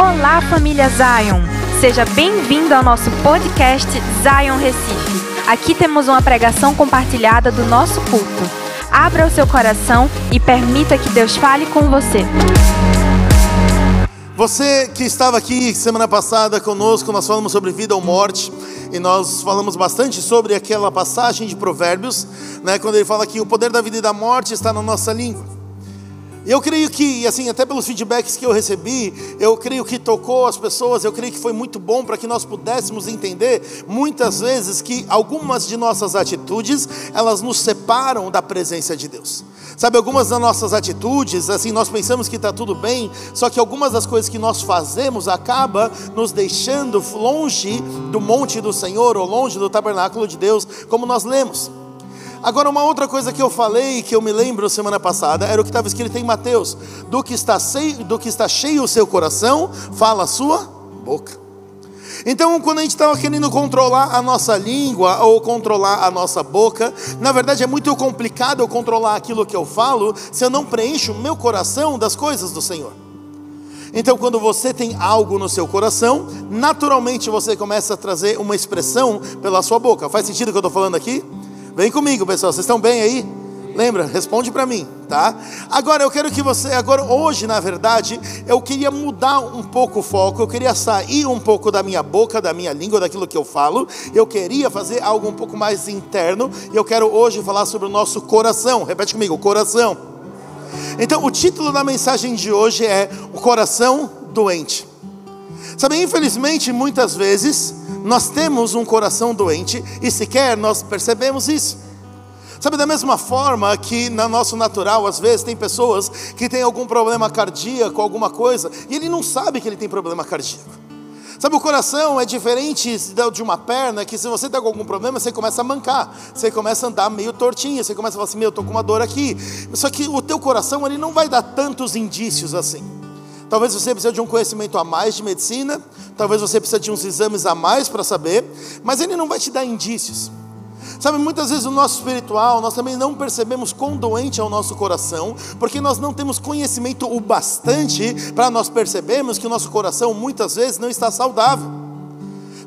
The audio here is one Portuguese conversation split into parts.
Olá, família Zion! Seja bem-vindo ao nosso podcast Zion Recife. Aqui temos uma pregação compartilhada do nosso culto. Abra o seu coração e permita que Deus fale com você. Você que estava aqui semana passada conosco, nós falamos sobre vida ou morte e nós falamos bastante sobre aquela passagem de Provérbios, né, quando ele fala que o poder da vida e da morte está na nossa língua. Eu creio que, assim, até pelos feedbacks que eu recebi, eu creio que tocou as pessoas, eu creio que foi muito bom para que nós pudéssemos entender, muitas vezes, que algumas de nossas atitudes, elas nos separam da presença de Deus. Sabe, algumas das nossas atitudes, assim, nós pensamos que está tudo bem, só que algumas das coisas que nós fazemos acaba nos deixando longe do monte do Senhor, ou longe do tabernáculo de Deus, como nós lemos. Agora, uma outra coisa que eu falei, que eu me lembro semana passada, era o que estava escrito em Mateus: do que, está cheio, do que está cheio o seu coração, fala a sua boca. Então, quando a gente estava querendo controlar a nossa língua ou controlar a nossa boca, na verdade é muito complicado eu controlar aquilo que eu falo se eu não preencho o meu coração das coisas do Senhor. Então, quando você tem algo no seu coração, naturalmente você começa a trazer uma expressão pela sua boca. Faz sentido o que eu estou falando aqui? Vem comigo, pessoal. Vocês estão bem aí? Lembra? Responde para mim, tá? Agora eu quero que você, agora hoje, na verdade, eu queria mudar um pouco o foco, eu queria sair um pouco da minha boca, da minha língua, daquilo que eu falo. Eu queria fazer algo um pouco mais interno, e eu quero hoje falar sobre o nosso coração. Repete comigo, coração. Então, o título da mensagem de hoje é O coração doente. Sabe, infelizmente, muitas vezes nós temos um coração doente e sequer nós percebemos isso. Sabe, da mesma forma que no nosso natural, às vezes, tem pessoas que têm algum problema cardíaco, alguma coisa, e ele não sabe que ele tem problema cardíaco. Sabe, o coração é diferente de uma perna, que se você está com algum problema, você começa a mancar, você começa a andar meio tortinho, você começa a falar assim, meu, eu estou com uma dor aqui. Só que o teu coração, ele não vai dar tantos indícios assim. Talvez você precise de um conhecimento a mais de medicina, talvez você precise de uns exames a mais para saber, mas ele não vai te dar indícios. Sabe, muitas vezes o nosso espiritual, nós também não percebemos quão doente é o nosso coração, porque nós não temos conhecimento o bastante para nós percebermos que o nosso coração muitas vezes não está saudável.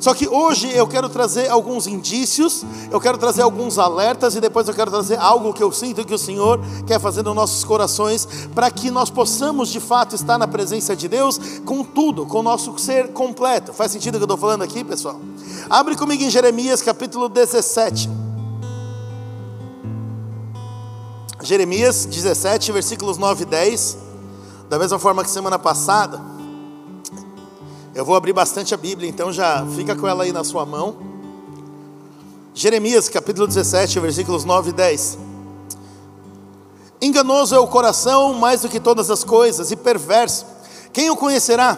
Só que hoje eu quero trazer alguns indícios, eu quero trazer alguns alertas e depois eu quero trazer algo que eu sinto que o Senhor quer fazer nos nossos corações, para que nós possamos de fato estar na presença de Deus com tudo, com o nosso ser completo. Faz sentido o que eu estou falando aqui, pessoal? Abre comigo em Jeremias capítulo 17. Jeremias 17, versículos 9 e 10. Da mesma forma que semana passada. Eu vou abrir bastante a Bíblia, então já fica com ela aí na sua mão. Jeremias capítulo 17, versículos 9 e 10. Enganoso é o coração mais do que todas as coisas, e perverso. Quem o conhecerá?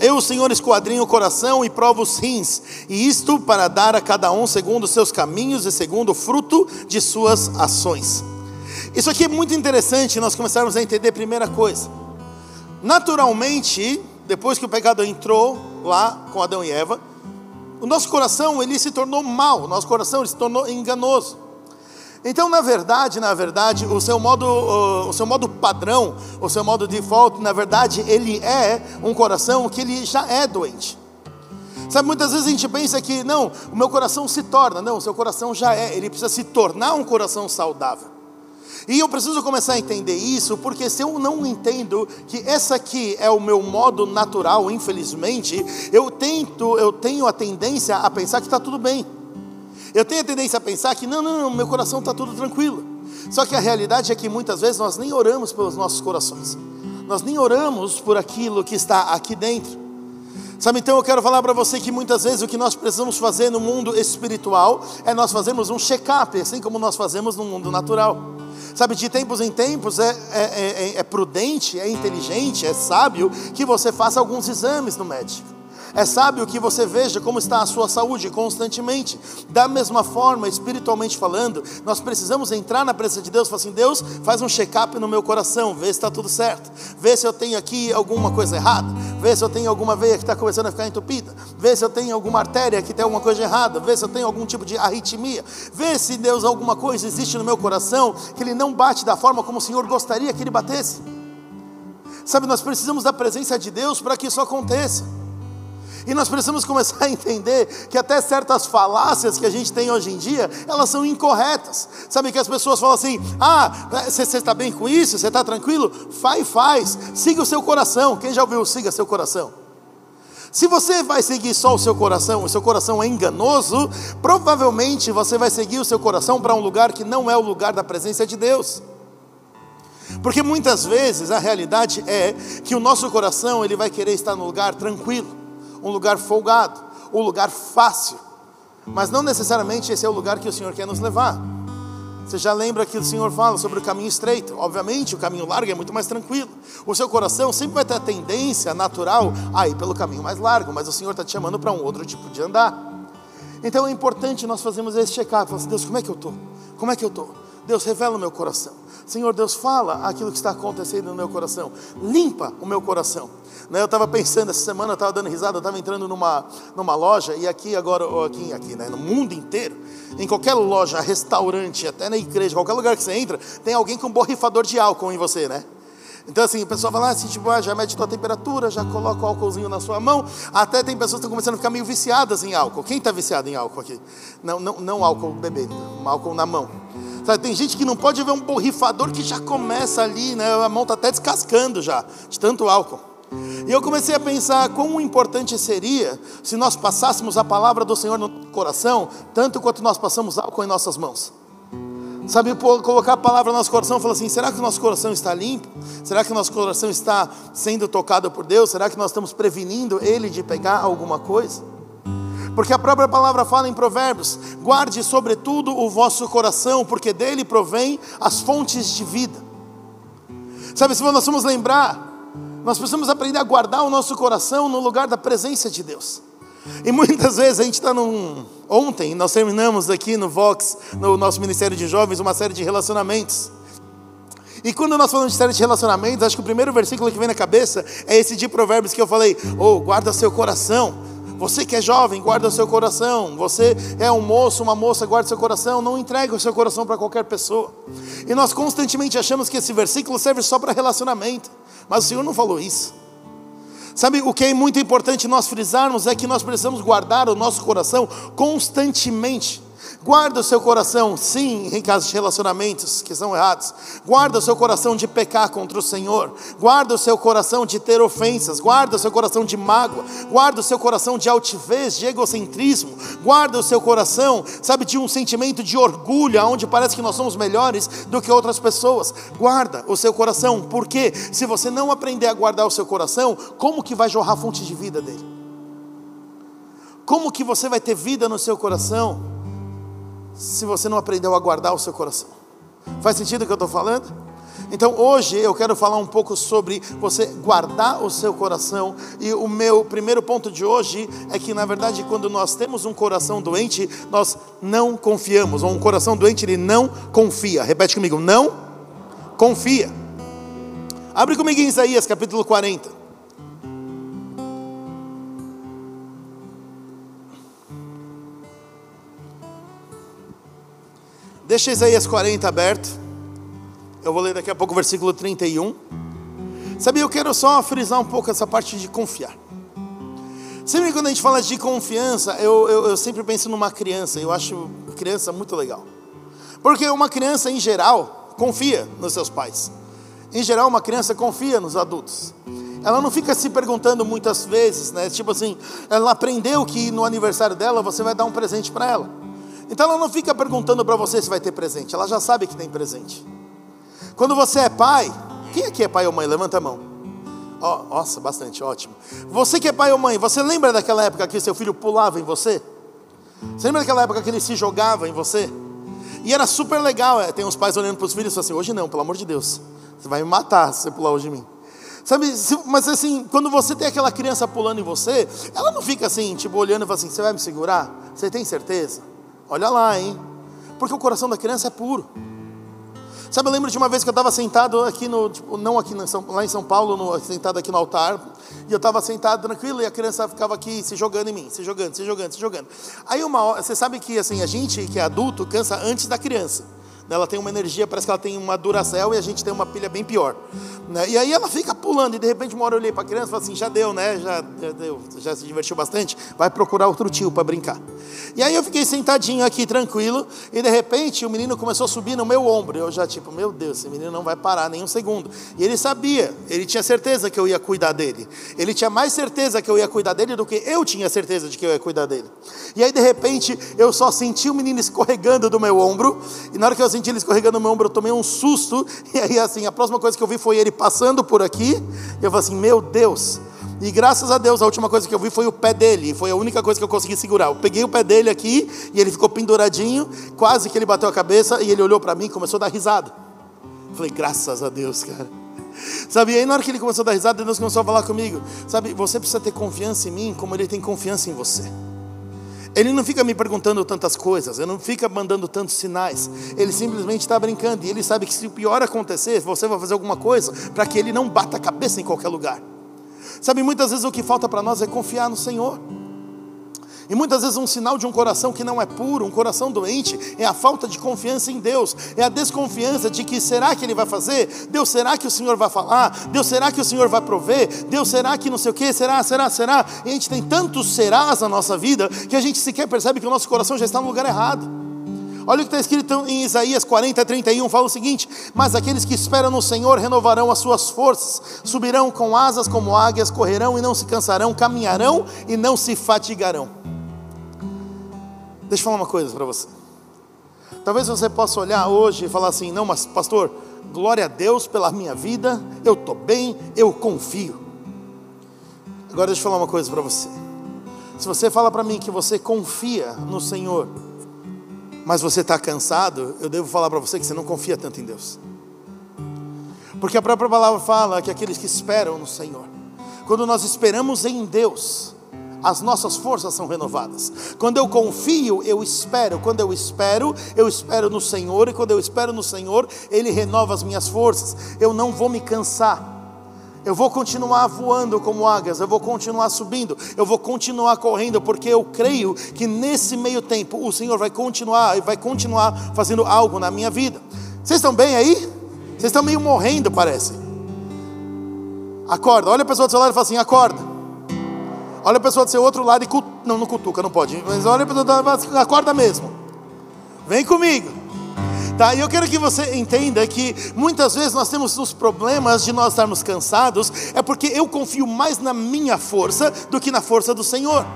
Eu, o Senhor, esquadrinho o coração e provo os rins, e isto para dar a cada um segundo os seus caminhos e segundo o fruto de suas ações. Isso aqui é muito interessante nós começarmos a entender a primeira coisa. Naturalmente, depois que o pecado entrou lá com Adão e Eva, o nosso coração ele se tornou mal, o nosso coração ele se tornou enganoso. Então, na verdade, na verdade, o seu modo, o seu modo padrão, o seu modo default, na verdade, ele é um coração que ele já é doente. Sabe, muitas vezes a gente pensa que não, o meu coração se torna, não, o seu coração já é, ele precisa se tornar um coração saudável. E eu preciso começar a entender isso, porque se eu não entendo que essa aqui é o meu modo natural, infelizmente, eu tento, eu tenho a tendência a pensar que está tudo bem. Eu tenho a tendência a pensar que não, não, não meu coração está tudo tranquilo. Só que a realidade é que muitas vezes nós nem oramos pelos nossos corações. Nós nem oramos por aquilo que está aqui dentro. Sabe, então eu quero falar para você que muitas vezes o que nós precisamos fazer no mundo espiritual é nós fazermos um check-up, assim como nós fazemos no mundo natural. Sabe, de tempos em tempos é, é, é, é prudente, é inteligente, é sábio que você faça alguns exames no médico. É sábio que você veja como está a sua saúde constantemente. Da mesma forma, espiritualmente falando, nós precisamos entrar na presença de Deus e falar assim: Deus, faz um check-up no meu coração, vê se está tudo certo, vê se eu tenho aqui alguma coisa errada, vê se eu tenho alguma veia que está começando a ficar entupida, vê se eu tenho alguma artéria que tem alguma coisa errada, vê se eu tenho algum tipo de arritmia, vê se Deus alguma coisa existe no meu coração que ele não bate da forma como o Senhor gostaria que ele batesse. Sabe, nós precisamos da presença de Deus para que isso aconteça. E nós precisamos começar a entender que até certas falácias que a gente tem hoje em dia, elas são incorretas. Sabe que as pessoas falam assim: ah, você está bem com isso? Você está tranquilo? Faz, faz. Siga o seu coração. Quem já ouviu siga seu coração? Se você vai seguir só o seu coração, o seu coração é enganoso, provavelmente você vai seguir o seu coração para um lugar que não é o lugar da presença de Deus. Porque muitas vezes a realidade é que o nosso coração ele vai querer estar no lugar tranquilo, um lugar folgado, um lugar fácil. Mas não necessariamente esse é o lugar que o Senhor quer nos levar. Você já lembra que o Senhor fala sobre o caminho estreito? Obviamente, o caminho largo é muito mais tranquilo. O seu coração sempre vai ter a tendência natural a ir pelo caminho mais largo, mas o Senhor está te chamando para um outro tipo de andar. Então é importante nós fazermos esse check-up. Falar assim, Deus, como é que eu estou? Como é que eu estou? Deus, revela o meu coração. Senhor Deus, fala aquilo que está acontecendo no meu coração. Limpa o meu coração. Né, eu estava pensando essa semana, eu estava dando risada, eu estava entrando numa, numa loja, e aqui agora, aqui, aqui né, no mundo inteiro, em qualquer loja, restaurante, até na igreja, qualquer lugar que você entra, tem alguém com um borrifador de álcool em você, né? Então assim, o pessoal fala assim, tipo, ah, já mede tua temperatura, já coloca o álcoolzinho na sua mão. Até tem pessoas que estão começando a ficar meio viciadas em álcool. Quem está viciado em álcool aqui? Não, não, não álcool bebendo, álcool na mão. Sabe, tem gente que não pode ver um borrifador que já começa ali, né? A mão está até descascando já, de tanto álcool. E eu comecei a pensar quão importante seria se nós passássemos a palavra do Senhor no coração, tanto quanto nós passamos álcool em nossas mãos. Sabe, colocar a palavra no nosso coração e falar assim: será que o nosso coração está limpo? Será que o nosso coração está sendo tocado por Deus? Será que nós estamos prevenindo Ele de pegar alguma coisa? Porque a própria palavra fala em Provérbios: guarde sobretudo o vosso coração, porque dele provém as fontes de vida. Sabe, se nós vamos lembrar, nós precisamos aprender a guardar o nosso coração no lugar da presença de Deus. E muitas vezes a gente está num. Ontem nós terminamos aqui no Vox, no nosso Ministério de Jovens, uma série de relacionamentos. E quando nós falamos de série de relacionamentos, acho que o primeiro versículo que vem na cabeça é esse de Provérbios que eu falei: Oh, guarda seu coração, você que é jovem, guarda seu coração. Você é um moço, uma moça, guarda seu coração. Não entregue o seu coração para qualquer pessoa. E nós constantemente achamos que esse versículo serve só para relacionamento. Mas o Senhor não falou isso. Sabe, o que é muito importante nós frisarmos é que nós precisamos guardar o nosso coração constantemente. Guarda o seu coração, sim, em casos de relacionamentos que são errados. Guarda o seu coração de pecar contra o Senhor. Guarda o seu coração de ter ofensas. Guarda o seu coração de mágoa. Guarda o seu coração de altivez, de egocentrismo. Guarda o seu coração, sabe, de um sentimento de orgulho, onde parece que nós somos melhores do que outras pessoas. Guarda o seu coração, porque se você não aprender a guardar o seu coração, como que vai jorrar a fonte de vida dele? Como que você vai ter vida no seu coração? Se você não aprendeu a guardar o seu coração. Faz sentido o que eu estou falando? Então hoje eu quero falar um pouco sobre você guardar o seu coração. E o meu primeiro ponto de hoje é que, na verdade, quando nós temos um coração doente, nós não confiamos. Ou um coração doente, ele não confia. Repete comigo: não confia. Abre comigo em Isaías capítulo 40. Deixa Isaías 40 aberto. Eu vou ler daqui a pouco o versículo 31. Sabe, eu quero só frisar um pouco essa parte de confiar. Sempre quando a gente fala de confiança, eu, eu, eu sempre penso numa criança. Eu acho criança muito legal. Porque uma criança, em geral, confia nos seus pais. Em geral, uma criança confia nos adultos. Ela não fica se perguntando muitas vezes, né? Tipo assim, ela aprendeu que no aniversário dela você vai dar um presente para ela. Então ela não fica perguntando para você se vai ter presente, ela já sabe que tem presente. Quando você é pai, quem aqui é pai ou mãe? Levanta a mão. Oh, nossa, bastante, ótimo. Você que é pai ou mãe, você lembra daquela época que seu filho pulava em você? Você lembra daquela época que ele se jogava em você? E era super legal, é, tem uns pais olhando para os filhos e assim, hoje não, pelo amor de Deus, você vai me matar se você pular hoje em mim. Sabe, mas assim, quando você tem aquela criança pulando em você, ela não fica assim, tipo, olhando e fala assim, você vai me segurar? Você tem certeza? Olha lá, hein? Porque o coração da criança é puro. Sabe, eu lembro de uma vez que eu estava sentado aqui no, tipo, não aqui no, lá em São Paulo, no, sentado aqui no altar, e eu estava sentado tranquilo e a criança ficava aqui se jogando em mim, se jogando, se jogando, se jogando. Aí uma hora, você sabe que assim, a gente que é adulto cansa antes da criança. ela tem uma energia, parece que ela tem uma Duracell e a gente tem uma pilha bem pior. Né? E aí ela fica pulando, e de repente uma hora eu olhei para a criança e falei assim: já deu, né? Já, já, deu, já se divertiu bastante, vai procurar outro tio para brincar. E aí eu fiquei sentadinho aqui, tranquilo, e de repente o menino começou a subir no meu ombro. Eu já, tipo, meu Deus, esse menino não vai parar nem um segundo. E ele sabia, ele tinha certeza que eu ia cuidar dele. Ele tinha mais certeza que eu ia cuidar dele do que eu tinha certeza de que eu ia cuidar dele. E aí de repente eu só senti o menino escorregando do meu ombro, e na hora que eu senti ele escorregando do meu ombro, eu tomei um susto, e aí assim, a próxima coisa que eu vi foi ele passando por aqui, e eu falei assim: meu Deus. E graças a Deus, a última coisa que eu vi foi o pé dele, foi a única coisa que eu consegui segurar. Eu peguei o pé dele aqui e ele ficou penduradinho, quase que ele bateu a cabeça e ele olhou para mim e começou a dar risada. Eu falei, graças a Deus, cara. Sabe, e aí na hora que ele começou a dar risada, Deus começou a falar comigo. Sabe, você precisa ter confiança em mim como ele tem confiança em você. Ele não fica me perguntando tantas coisas, ele não fica mandando tantos sinais. Ele simplesmente está brincando e ele sabe que se o pior acontecer, você vai fazer alguma coisa para que ele não bata a cabeça em qualquer lugar. Sabe, muitas vezes o que falta para nós é confiar no Senhor. E muitas vezes um sinal de um coração que não é puro, um coração doente, é a falta de confiança em Deus, é a desconfiança de que será que Ele vai fazer? Deus, será que o Senhor vai falar? Deus, será que o Senhor vai prover? Deus, será que não sei o que? Será, será, será? E a gente tem tantos serás na nossa vida que a gente sequer percebe que o nosso coração já está no lugar errado. Olha o que está escrito em Isaías 40, 31, fala o seguinte: Mas aqueles que esperam no Senhor renovarão as suas forças, subirão com asas como águias, correrão e não se cansarão, caminharão e não se fatigarão. Deixa eu falar uma coisa para você. Talvez você possa olhar hoje e falar assim: não, mas pastor, glória a Deus pela minha vida, eu estou bem, eu confio. Agora deixa eu falar uma coisa para você. Se você fala para mim que você confia no Senhor, mas você está cansado, eu devo falar para você que você não confia tanto em Deus. Porque a própria palavra fala que aqueles que esperam no Senhor, quando nós esperamos em Deus, as nossas forças são renovadas. Quando eu confio, eu espero. Quando eu espero, eu espero no Senhor. E quando eu espero no Senhor, Ele renova as minhas forças. Eu não vou me cansar. Eu vou continuar voando como águias, eu vou continuar subindo, eu vou continuar correndo, porque eu creio que nesse meio tempo o Senhor vai continuar e vai continuar fazendo algo na minha vida. Vocês estão bem aí? Vocês estão meio morrendo, parece. Acorda, olha a pessoa do seu lado e fala assim: acorda. Olha a pessoa do seu outro lado e cut... não, não cutuca, não pode. Mas olha a pessoa lado, acorda mesmo. Vem comigo. Tá? E eu quero que você entenda que muitas vezes nós temos os problemas de nós estarmos cansados, é porque eu confio mais na minha força do que na força do Senhor.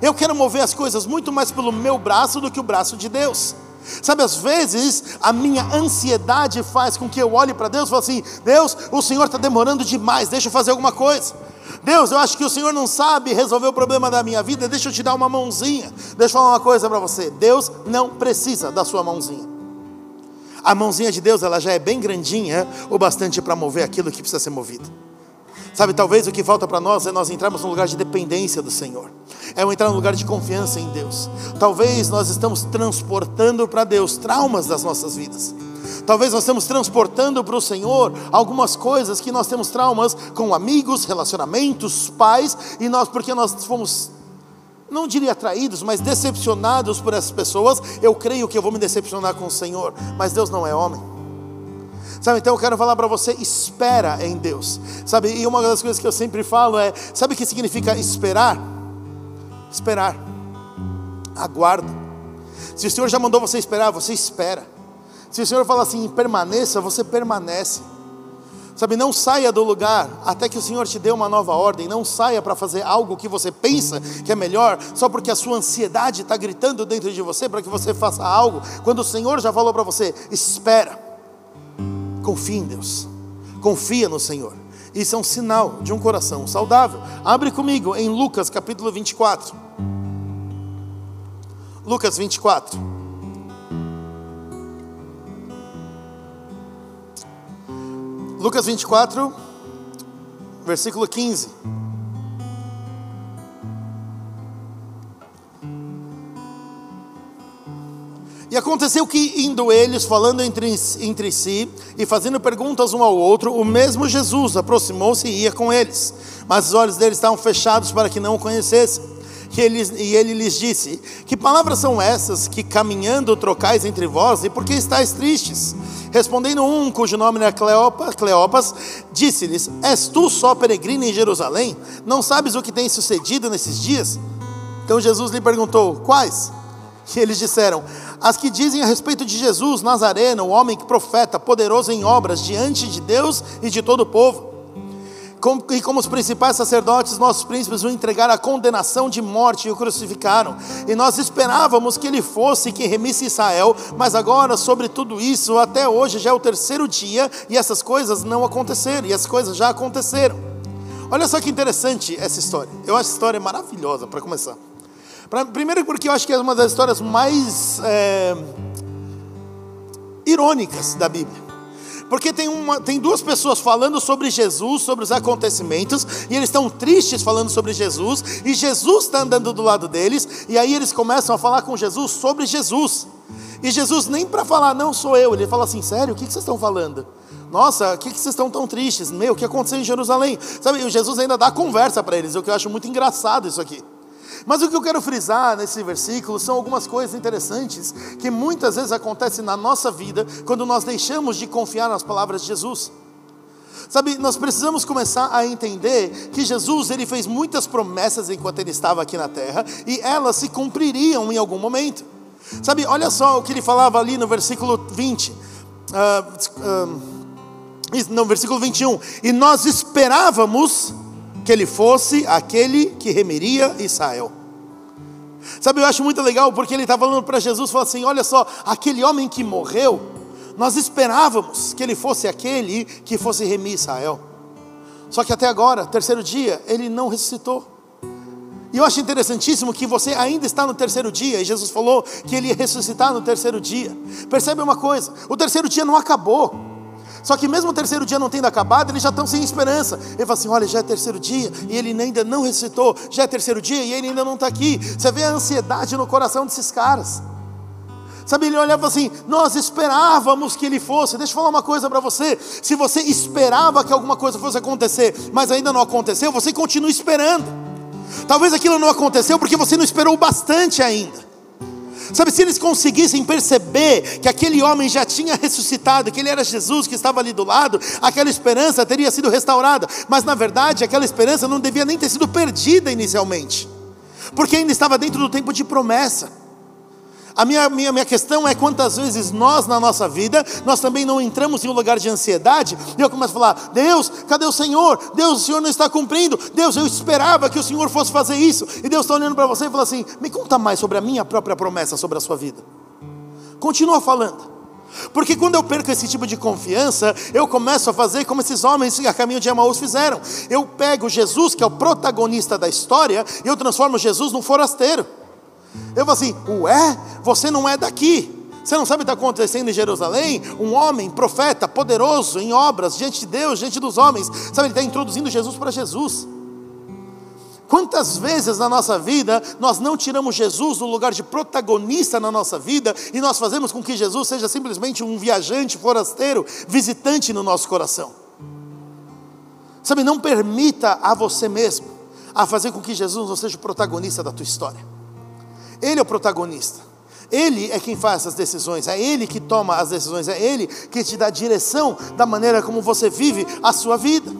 Eu quero mover as coisas muito mais pelo meu braço do que o braço de Deus. Sabe, às vezes a minha ansiedade faz com que eu olhe para Deus e fale assim: Deus, o Senhor está demorando demais, deixa eu fazer alguma coisa. Deus, eu acho que o Senhor não sabe resolver o problema da minha vida, deixa eu te dar uma mãozinha. Deixa eu falar uma coisa para você: Deus não precisa da sua mãozinha. A mãozinha de Deus, ela já é bem grandinha, o bastante para mover aquilo que precisa ser movido. Sabe, talvez o que falta para nós é nós entrarmos num lugar de dependência do Senhor, é entrar num lugar de confiança em Deus. Talvez nós estamos transportando para Deus traumas das nossas vidas. Talvez nós estamos transportando para o Senhor algumas coisas que nós temos traumas com amigos, relacionamentos, pais, e nós, porque nós fomos, não diria traídos, mas decepcionados por essas pessoas, eu creio que eu vou me decepcionar com o Senhor, mas Deus não é homem. Sabe, então eu quero falar para você, espera em Deus. Sabe, e uma das coisas que eu sempre falo é, sabe o que significa esperar? Esperar. Aguarda. Se o Senhor já mandou você esperar, você espera. Se o Senhor fala assim, permaneça, você permanece. Sabe, não saia do lugar até que o Senhor te dê uma nova ordem. Não saia para fazer algo que você pensa que é melhor, só porque a sua ansiedade está gritando dentro de você para que você faça algo. Quando o Senhor já falou para você, espera, confia em Deus, confia no Senhor. Isso é um sinal de um coração saudável. Abre comigo em Lucas capítulo 24. Lucas 24. Lucas 24, versículo 15. E aconteceu que, indo eles, falando entre, entre si e fazendo perguntas um ao outro, o mesmo Jesus aproximou-se e ia com eles, mas os olhos deles estavam fechados para que não o conhecessem. que ele, e ele lhes disse: Que palavras são essas que caminhando trocais entre vós, e por que estáis tristes? Respondendo um, cujo nome era Cleopas, Cleopas disse-lhes: És tu só peregrino em Jerusalém? Não sabes o que tem sucedido nesses dias? Então Jesus lhe perguntou: Quais? E eles disseram: As que dizem a respeito de Jesus, Nazareno, o homem que profeta, poderoso em obras diante de Deus e de todo o povo e como os principais sacerdotes, nossos príncipes o entregaram à condenação de morte e o crucificaram. E nós esperávamos que ele fosse que remisse Israel, mas agora, sobre tudo isso, até hoje já é o terceiro dia e essas coisas não aconteceram, e as coisas já aconteceram. Olha só que interessante essa história. Eu acho essa história maravilhosa para começar. Primeiro, porque eu acho que é uma das histórias mais é, irônicas da Bíblia. Porque tem, uma, tem duas pessoas falando sobre Jesus, sobre os acontecimentos, e eles estão tristes falando sobre Jesus, e Jesus está andando do lado deles, e aí eles começam a falar com Jesus sobre Jesus. E Jesus, nem para falar, não sou eu, ele fala assim: sério, o que, que vocês estão falando? Nossa, o que, que vocês estão tão tristes? Meu, o que aconteceu em Jerusalém? Sabe, e o Jesus ainda dá conversa para eles, o que eu acho muito engraçado isso aqui. Mas o que eu quero frisar nesse versículo são algumas coisas interessantes que muitas vezes acontecem na nossa vida quando nós deixamos de confiar nas palavras de Jesus. Sabe, nós precisamos começar a entender que Jesus ele fez muitas promessas enquanto ele estava aqui na terra e elas se cumpririam em algum momento. Sabe, olha só o que ele falava ali no versículo 20. Uh, uh, no versículo 21. E nós esperávamos que ele fosse aquele que remeria Israel. Sabe, eu acho muito legal porque ele está falando para Jesus, falou assim: olha só, aquele homem que morreu, nós esperávamos que ele fosse aquele que fosse remir Israel. Só que até agora, terceiro dia, ele não ressuscitou. E eu acho interessantíssimo que você ainda está no terceiro dia, e Jesus falou que ele ia ressuscitar no terceiro dia. Percebe uma coisa: o terceiro dia não acabou. Só que mesmo o terceiro dia não tendo acabado, eles já estão sem esperança. Ele fala assim: olha, já é terceiro dia e ele ainda não ressuscitou. Já é terceiro dia e ele ainda não está aqui. Você vê a ansiedade no coração desses caras. Sabe, ele olhava assim: nós esperávamos que ele fosse. Deixa eu falar uma coisa para você: se você esperava que alguma coisa fosse acontecer, mas ainda não aconteceu, você continua esperando. Talvez aquilo não aconteceu porque você não esperou bastante ainda. Sabe, se eles conseguissem perceber que aquele homem já tinha ressuscitado, que ele era Jesus que estava ali do lado, aquela esperança teria sido restaurada. Mas na verdade, aquela esperança não devia nem ter sido perdida inicialmente, porque ainda estava dentro do tempo de promessa. A minha, minha, minha questão é quantas vezes nós, na nossa vida, nós também não entramos em um lugar de ansiedade, e eu começo a falar: Deus, cadê o Senhor? Deus, o Senhor não está cumprindo. Deus, eu esperava que o Senhor fosse fazer isso. E Deus está olhando para você e fala assim: Me conta mais sobre a minha própria promessa sobre a sua vida. Continua falando. Porque quando eu perco esse tipo de confiança, eu começo a fazer como esses homens a caminho de Emaús fizeram. Eu pego Jesus, que é o protagonista da história, e eu transformo Jesus num forasteiro. Eu falo assim: Ué, você não é daqui. Você não sabe o que está acontecendo em Jerusalém? Um homem, profeta, poderoso em obras, diante de Deus, diante dos homens. Sabe, ele está introduzindo Jesus para Jesus. Quantas vezes na nossa vida nós não tiramos Jesus do lugar de protagonista na nossa vida e nós fazemos com que Jesus seja simplesmente um viajante, forasteiro, visitante no nosso coração? Sabe, não permita a você mesmo a fazer com que Jesus não seja o protagonista da tua história. Ele é o protagonista. Ele é quem faz as decisões, é Ele que toma as decisões, é Ele que te dá direção da maneira como você vive a sua vida.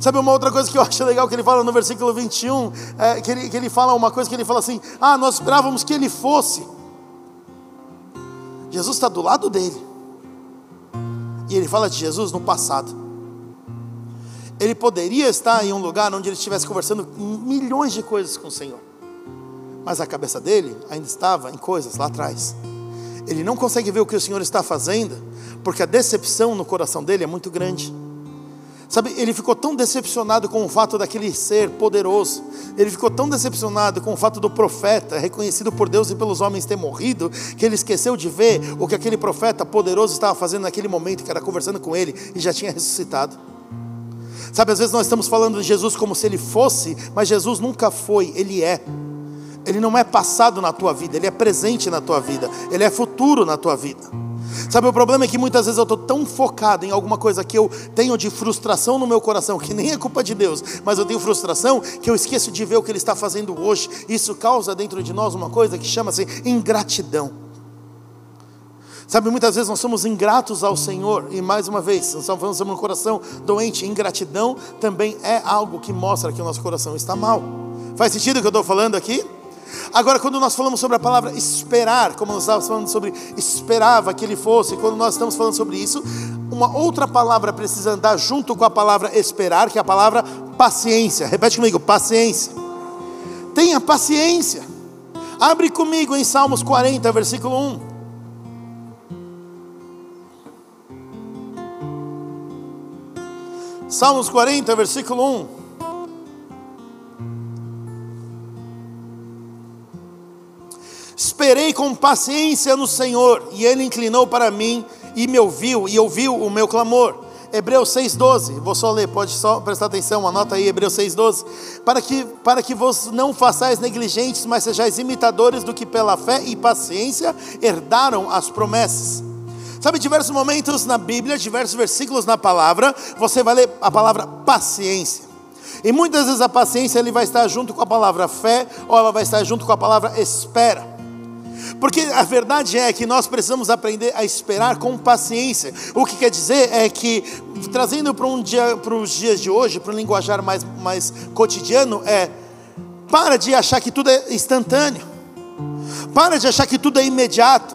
Sabe uma outra coisa que eu acho legal que ele fala no versículo 21, é, que, ele, que ele fala uma coisa que ele fala assim: Ah, nós esperávamos que ele fosse. Jesus está do lado dele. E ele fala de Jesus no passado. Ele poderia estar em um lugar onde ele estivesse conversando milhões de coisas com o Senhor mas a cabeça dele ainda estava em coisas lá atrás. Ele não consegue ver o que o Senhor está fazendo, porque a decepção no coração dele é muito grande. Sabe, ele ficou tão decepcionado com o fato daquele ser poderoso, ele ficou tão decepcionado com o fato do profeta, reconhecido por Deus e pelos homens, ter morrido, que ele esqueceu de ver o que aquele profeta poderoso estava fazendo naquele momento, que era conversando com ele e já tinha ressuscitado. Sabe, às vezes nós estamos falando de Jesus como se ele fosse, mas Jesus nunca foi, ele é. Ele não é passado na tua vida, ele é presente na tua vida, ele é futuro na tua vida. Sabe, o problema é que muitas vezes eu estou tão focado em alguma coisa que eu tenho de frustração no meu coração, que nem é culpa de Deus, mas eu tenho frustração, que eu esqueço de ver o que Ele está fazendo hoje. Isso causa dentro de nós uma coisa que chama-se ingratidão. Sabe, muitas vezes nós somos ingratos ao Senhor, e mais uma vez, nós estamos falando um coração doente. Ingratidão também é algo que mostra que o nosso coração está mal. Faz sentido o que eu estou falando aqui? Agora, quando nós falamos sobre a palavra esperar, como nós estávamos falando sobre esperava que ele fosse, quando nós estamos falando sobre isso, uma outra palavra precisa andar junto com a palavra esperar, que é a palavra paciência. Repete comigo: paciência. Tenha paciência. Abre comigo em Salmos 40, versículo 1. Salmos 40, versículo 1. Esperei com paciência no Senhor, e Ele inclinou para mim e me ouviu, e ouviu o meu clamor. Hebreus 6,12, vou só ler, pode só prestar atenção, anota aí, Hebreus 6,12. Para que, para que vos não façais negligentes, mas sejais imitadores do que pela fé e paciência herdaram as promessas. Sabe, diversos momentos na Bíblia, diversos versículos na palavra, você vai ler a palavra paciência. E muitas vezes a paciência ele vai estar junto com a palavra fé, ou ela vai estar junto com a palavra espera. Porque a verdade é que nós precisamos aprender a esperar com paciência. O que quer dizer é que, trazendo para, um dia, os dias de hoje, para um linguajar mais, mais cotidiano, é para de achar que tudo é instantâneo. Para de achar que tudo é imediato.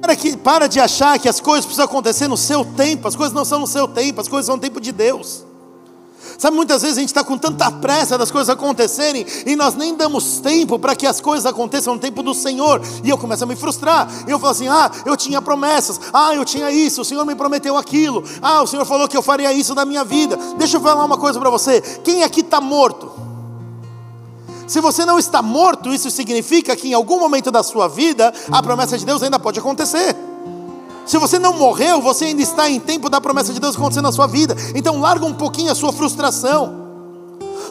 Para, que, para de achar que as coisas precisam acontecer no seu tempo. As coisas não são no seu tempo, as coisas são no tempo de Deus. Sabe, muitas vezes a gente está com tanta pressa das coisas acontecerem e nós nem damos tempo para que as coisas aconteçam no tempo do Senhor. E eu começo a me frustrar. Eu falo assim: ah, eu tinha promessas, ah, eu tinha isso, o Senhor me prometeu aquilo, ah, o Senhor falou que eu faria isso da minha vida. Deixa eu falar uma coisa para você: quem aqui está morto? Se você não está morto, isso significa que em algum momento da sua vida a promessa de Deus ainda pode acontecer. Se você não morreu, você ainda está em tempo da promessa de Deus acontecer na sua vida. Então larga um pouquinho a sua frustração.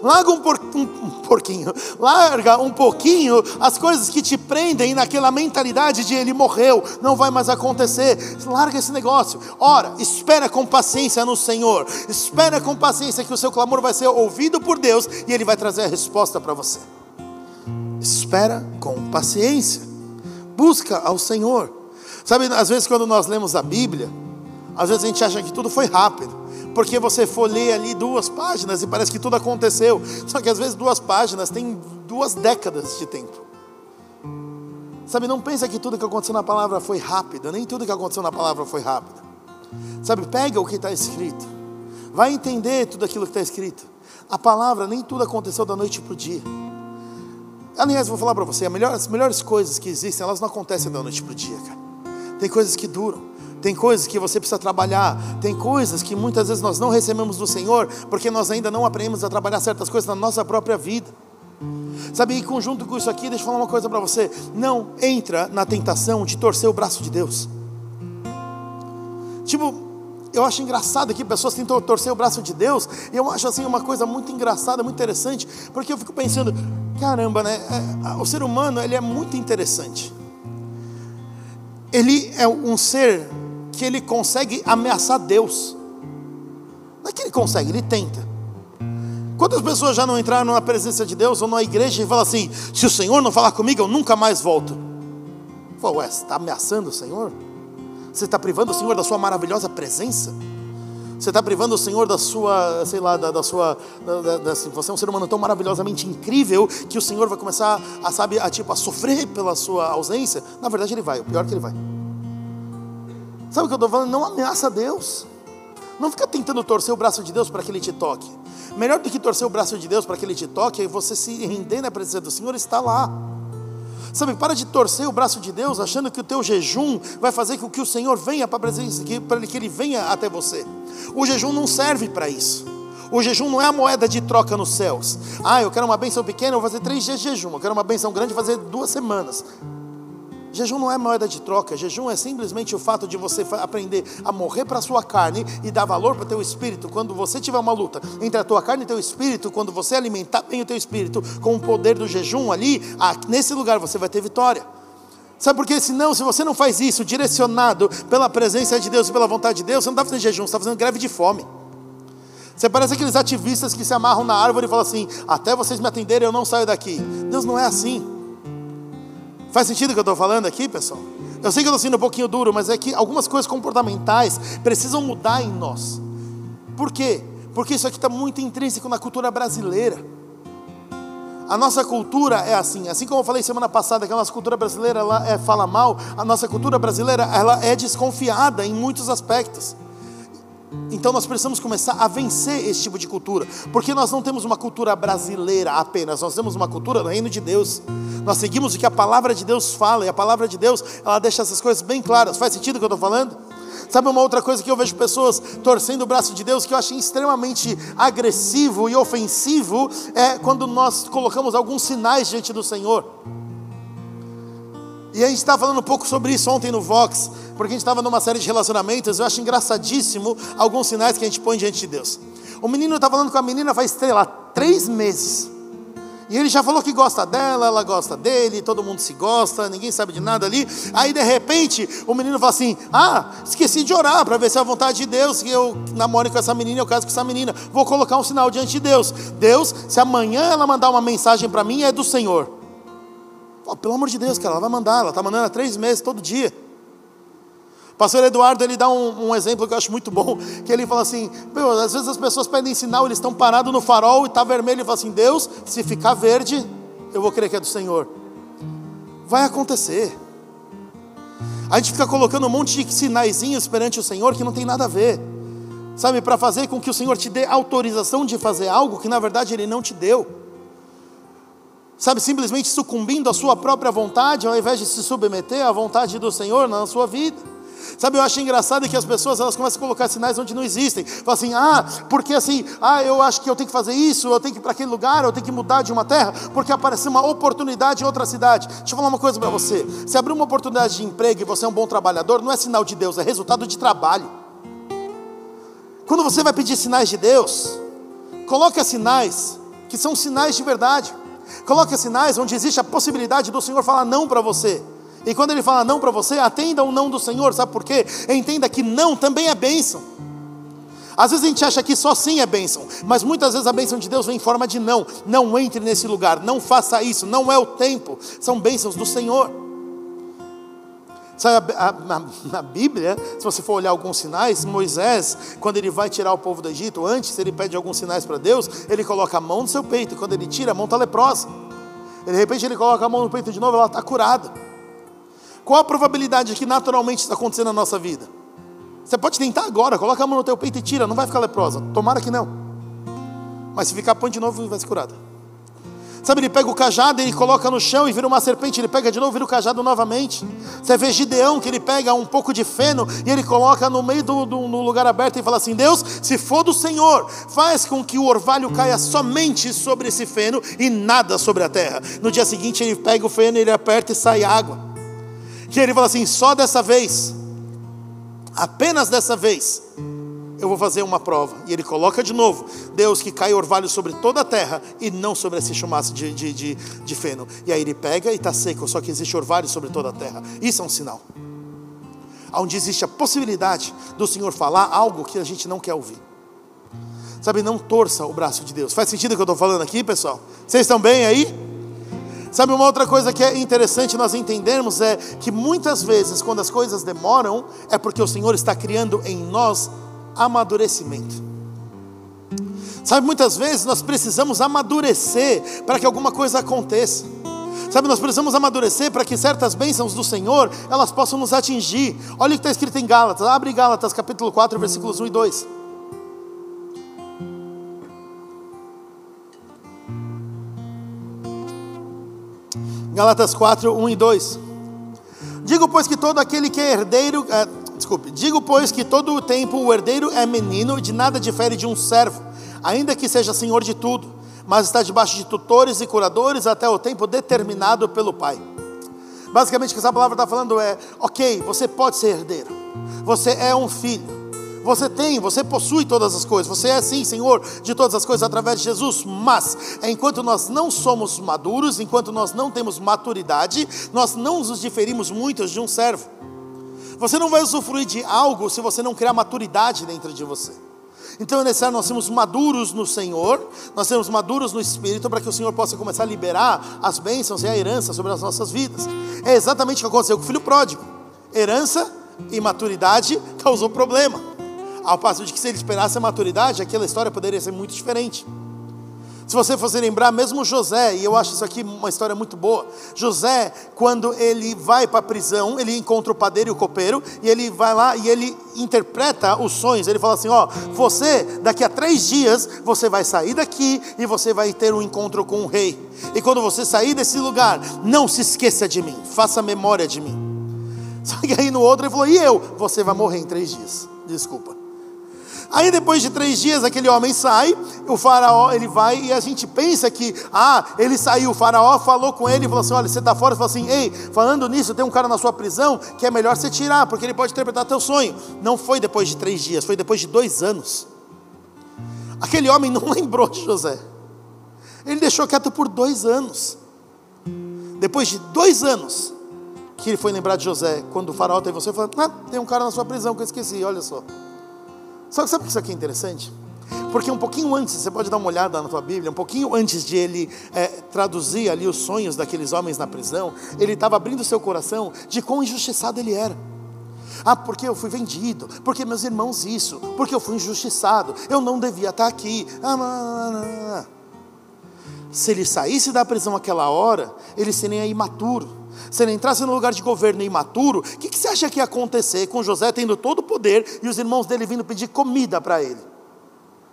Larga um, por, um, um porquinho, larga um pouquinho as coisas que te prendem naquela mentalidade de ele morreu, não vai mais acontecer. Larga esse negócio. Ora, espera com paciência no Senhor. Espera com paciência que o seu clamor vai ser ouvido por Deus e ele vai trazer a resposta para você. Espera com paciência. Busca ao Senhor. Sabe, às vezes quando nós lemos a Bíblia, às vezes a gente acha que tudo foi rápido, porque você folheia ali duas páginas e parece que tudo aconteceu. Só que às vezes duas páginas têm duas décadas de tempo. Sabe, não pensa que tudo que aconteceu na palavra foi rápido, nem tudo que aconteceu na palavra foi rápido. Sabe, pega o que está escrito, vai entender tudo aquilo que está escrito. A palavra, nem tudo aconteceu da noite para o dia. Aliás, vou falar para você, as melhores coisas que existem, elas não acontecem da noite para o dia, cara. Tem coisas que duram, tem coisas que você precisa trabalhar, tem coisas que muitas vezes nós não recebemos do Senhor, porque nós ainda não aprendemos a trabalhar certas coisas na nossa própria vida. Sabe, e conjunto com isso aqui, deixa eu falar uma coisa para você: não entra na tentação de torcer o braço de Deus. Tipo, eu acho engraçado que pessoas tentam torcer o braço de Deus, e eu acho assim uma coisa muito engraçada, muito interessante, porque eu fico pensando, caramba, né? É, o ser humano ele é muito interessante ele é um ser que ele consegue ameaçar Deus. Não é que ele consegue, ele tenta. Quantas pessoas já não entraram na presença de Deus ou na igreja e falam assim: se o Senhor não falar comigo, eu nunca mais volto? Fala, ué, você está ameaçando o Senhor? Você está privando o Senhor da sua maravilhosa presença? Você está privando o Senhor da sua, sei lá, da, da sua. Da, da, da, você é um ser humano tão maravilhosamente incrível que o Senhor vai começar a, sabe, a, tipo, a sofrer pela sua ausência. Na verdade, ele vai, o pior é que ele vai. Sabe o que eu estou falando? Não ameaça Deus. Não fica tentando torcer o braço de Deus para que ele te toque. Melhor do que torcer o braço de Deus para que ele te toque é você se render na presença do Senhor e estar lá. Sabe, para de torcer o braço de Deus achando que o teu jejum vai fazer com que o Senhor venha para a presença, para que ele venha até você. O jejum não serve para isso. O jejum não é a moeda de troca nos céus. Ah, eu quero uma benção pequena, eu vou fazer três dias de jejum. Eu quero uma benção grande, vou fazer duas semanas. Jejum não é moeda de troca, jejum é simplesmente o fato de você aprender a morrer para a sua carne e dar valor para o teu espírito. Quando você tiver uma luta entre a tua carne e teu espírito, quando você alimentar bem o teu espírito com o poder do jejum ali, nesse lugar você vai ter vitória. Sabe por quê? Senão, se você não faz isso direcionado pela presença de Deus e pela vontade de Deus, você não está fazendo jejum, você está fazendo greve de fome. Você parece aqueles ativistas que se amarram na árvore e falam assim: até vocês me atenderem, eu não saio daqui. Deus não é assim. Faz sentido o que eu estou falando aqui, pessoal? Eu sei que eu estou sendo um pouquinho duro, mas é que algumas coisas comportamentais precisam mudar em nós. Por quê? Porque isso aqui está muito intrínseco na cultura brasileira. A nossa cultura é assim, assim como eu falei semana passada que a nossa cultura brasileira ela é, fala mal, a nossa cultura brasileira ela é desconfiada em muitos aspectos. Então nós precisamos começar a vencer esse tipo de cultura, porque nós não temos uma cultura brasileira apenas, nós temos uma cultura do reino de Deus. Nós seguimos o que a palavra de Deus fala, e a palavra de Deus, ela deixa essas coisas bem claras. Faz sentido o que eu estou falando? Sabe uma outra coisa que eu vejo pessoas torcendo o braço de Deus que eu achei extremamente agressivo e ofensivo é quando nós colocamos alguns sinais diante do Senhor. E a gente estava falando um pouco sobre isso ontem no Vox, porque a gente estava numa série de relacionamentos. Eu acho engraçadíssimo alguns sinais que a gente põe diante de Deus. O menino está falando com a menina faz, sei lá, três meses. E ele já falou que gosta dela, ela gosta dele, todo mundo se gosta, ninguém sabe de nada ali. Aí de repente o menino fala assim: Ah, esqueci de orar para ver se é a vontade de Deus que eu namore com essa menina, eu caso com essa menina. Vou colocar um sinal diante de Deus. Deus, se amanhã ela mandar uma mensagem para mim, é do Senhor. Oh, pelo amor de Deus, cara, ela vai mandar, ela está mandando há três meses, todo dia. Pastor Eduardo, ele dá um, um, exemplo que eu acho muito bom, que ele fala assim, às vezes as pessoas pedem sinal, eles estão parados no farol e está vermelho, e fala assim, Deus, se ficar verde, eu vou crer que é do Senhor. Vai acontecer. A gente fica colocando um monte de sinaizinhos perante o Senhor que não tem nada a ver. Sabe, para fazer com que o Senhor te dê autorização de fazer algo que na verdade Ele não te deu. Sabe, simplesmente sucumbindo à sua própria vontade, ao invés de se submeter à vontade do Senhor na sua vida. Sabe, eu acho engraçado que as pessoas elas começam a colocar sinais onde não existem. Falam assim, ah, porque assim, ah, eu acho que eu tenho que fazer isso, eu tenho que ir para aquele lugar, eu tenho que mudar de uma terra, porque apareceu uma oportunidade em outra cidade. Deixa eu falar uma coisa para você. Se abrir uma oportunidade de emprego e você é um bom trabalhador, não é sinal de Deus, é resultado de trabalho. Quando você vai pedir sinais de Deus, coloque sinais que são sinais de verdade. Coloque sinais onde existe a possibilidade do Senhor falar não para você. E quando ele fala não para você, atenda o não do Senhor, sabe por quê? Entenda que não também é bênção. Às vezes a gente acha que só sim é bênção, mas muitas vezes a bênção de Deus vem em forma de não. Não entre nesse lugar, não faça isso, não é o tempo. São bênçãos do Senhor. Sabe, a, a, na, Bíblia, se você for olhar alguns sinais, Moisés, quando ele vai tirar o povo do Egito, antes ele pede alguns sinais para Deus, ele coloca a mão no seu peito, quando ele tira, a mão está leprosa. E de repente ele coloca a mão no peito de novo, ela está curada. Qual a probabilidade que naturalmente está acontecendo na nossa vida? Você pode tentar agora, coloca a mão no teu peito e tira, não vai ficar leprosa. Tomara que não. Mas se ficar, põe de novo vai ser curada. Sabe, ele pega o cajado, ele coloca no chão e vira uma serpente, ele pega de novo, vira o cajado novamente. Você vê Gideão que ele pega um pouco de feno e ele coloca no meio do, do no lugar aberto e fala assim: Deus, se for do Senhor, faz com que o orvalho caia somente sobre esse feno e nada sobre a terra. No dia seguinte ele pega o feno, ele aperta e sai água. Que ele fala assim: só dessa vez, apenas dessa vez, eu vou fazer uma prova. E ele coloca de novo: Deus que cai orvalho sobre toda a terra e não sobre esse chumaço de, de, de, de feno. E aí ele pega e está seco, só que existe orvalho sobre toda a terra. Isso é um sinal. Onde existe a possibilidade do Senhor falar algo que a gente não quer ouvir. Sabe, não torça o braço de Deus. Faz sentido o que eu estou falando aqui, pessoal? Vocês estão bem aí? Sabe, uma outra coisa que é interessante nós entendermos é que muitas vezes, quando as coisas demoram, é porque o Senhor está criando em nós amadurecimento. Sabe, muitas vezes nós precisamos amadurecer para que alguma coisa aconteça. Sabe, nós precisamos amadurecer para que certas bênçãos do Senhor, elas possam nos atingir. Olha o que está escrito em Gálatas. Abre Gálatas capítulo 4, versículos 1 e 2. Galatas 4, 1 e 2. Digo, pois, que todo aquele que é herdeiro. Desculpe. Digo, pois, que todo o tempo o herdeiro é menino, de nada difere de um servo, ainda que seja senhor de tudo, mas está debaixo de tutores e curadores até o tempo determinado pelo Pai. Basicamente, o que essa palavra está falando é: ok, você pode ser herdeiro, você é um filho, Você tem, você possui todas as coisas. Você é sim, Senhor, de todas as coisas através de Jesus. Mas enquanto nós não somos maduros, enquanto nós não temos maturidade, nós não nos diferimos muito de um servo. Você não vai usufruir de algo se você não criar maturidade dentro de você. Então é necessário nós sermos maduros no Senhor, nós sermos maduros no Espírito, para que o Senhor possa começar a liberar as bênçãos e a herança sobre as nossas vidas. É exatamente o que aconteceu com o filho pródigo. Herança e maturidade causou problema. Ao passo de que se ele esperasse a maturidade, aquela história poderia ser muito diferente. Se você fosse lembrar, mesmo José, e eu acho isso aqui uma história muito boa. José, quando ele vai para a prisão, ele encontra o padeiro e o copeiro, e ele vai lá e ele interpreta os sonhos. Ele fala assim: Ó, você, daqui a três dias, você vai sair daqui e você vai ter um encontro com o rei. E quando você sair desse lugar, não se esqueça de mim, faça memória de mim. Só que aí no outro ele falou: E eu? Você vai morrer em três dias. Desculpa. Aí depois de três dias aquele homem sai, o faraó ele vai e a gente pensa que ah ele saiu, o faraó falou com ele e falou assim, olha você está fora, falou assim, ei, falando nisso tem um cara na sua prisão que é melhor você tirar porque ele pode interpretar teu sonho. Não foi depois de três dias, foi depois de dois anos. Aquele homem não lembrou de José. Ele deixou quieto por dois anos. Depois de dois anos que ele foi lembrar de José, quando o faraó teve você, falou: ah, tem um cara na sua prisão que eu esqueci, olha só. Só que sabe que isso aqui é interessante? Porque um pouquinho antes, você pode dar uma olhada na tua Bíblia, um pouquinho antes de ele é, traduzir ali os sonhos daqueles homens na prisão, ele estava abrindo seu coração de quão injustiçado ele era. Ah, porque eu fui vendido, porque meus irmãos isso, porque eu fui injustiçado, eu não devia estar aqui. Ah, Se ele saísse da prisão aquela hora, ele seria imaturo se ele entrasse no lugar de governo imaturo, o que, que você acha que ia acontecer com José tendo todo o poder e os irmãos dele vindo pedir comida para ele?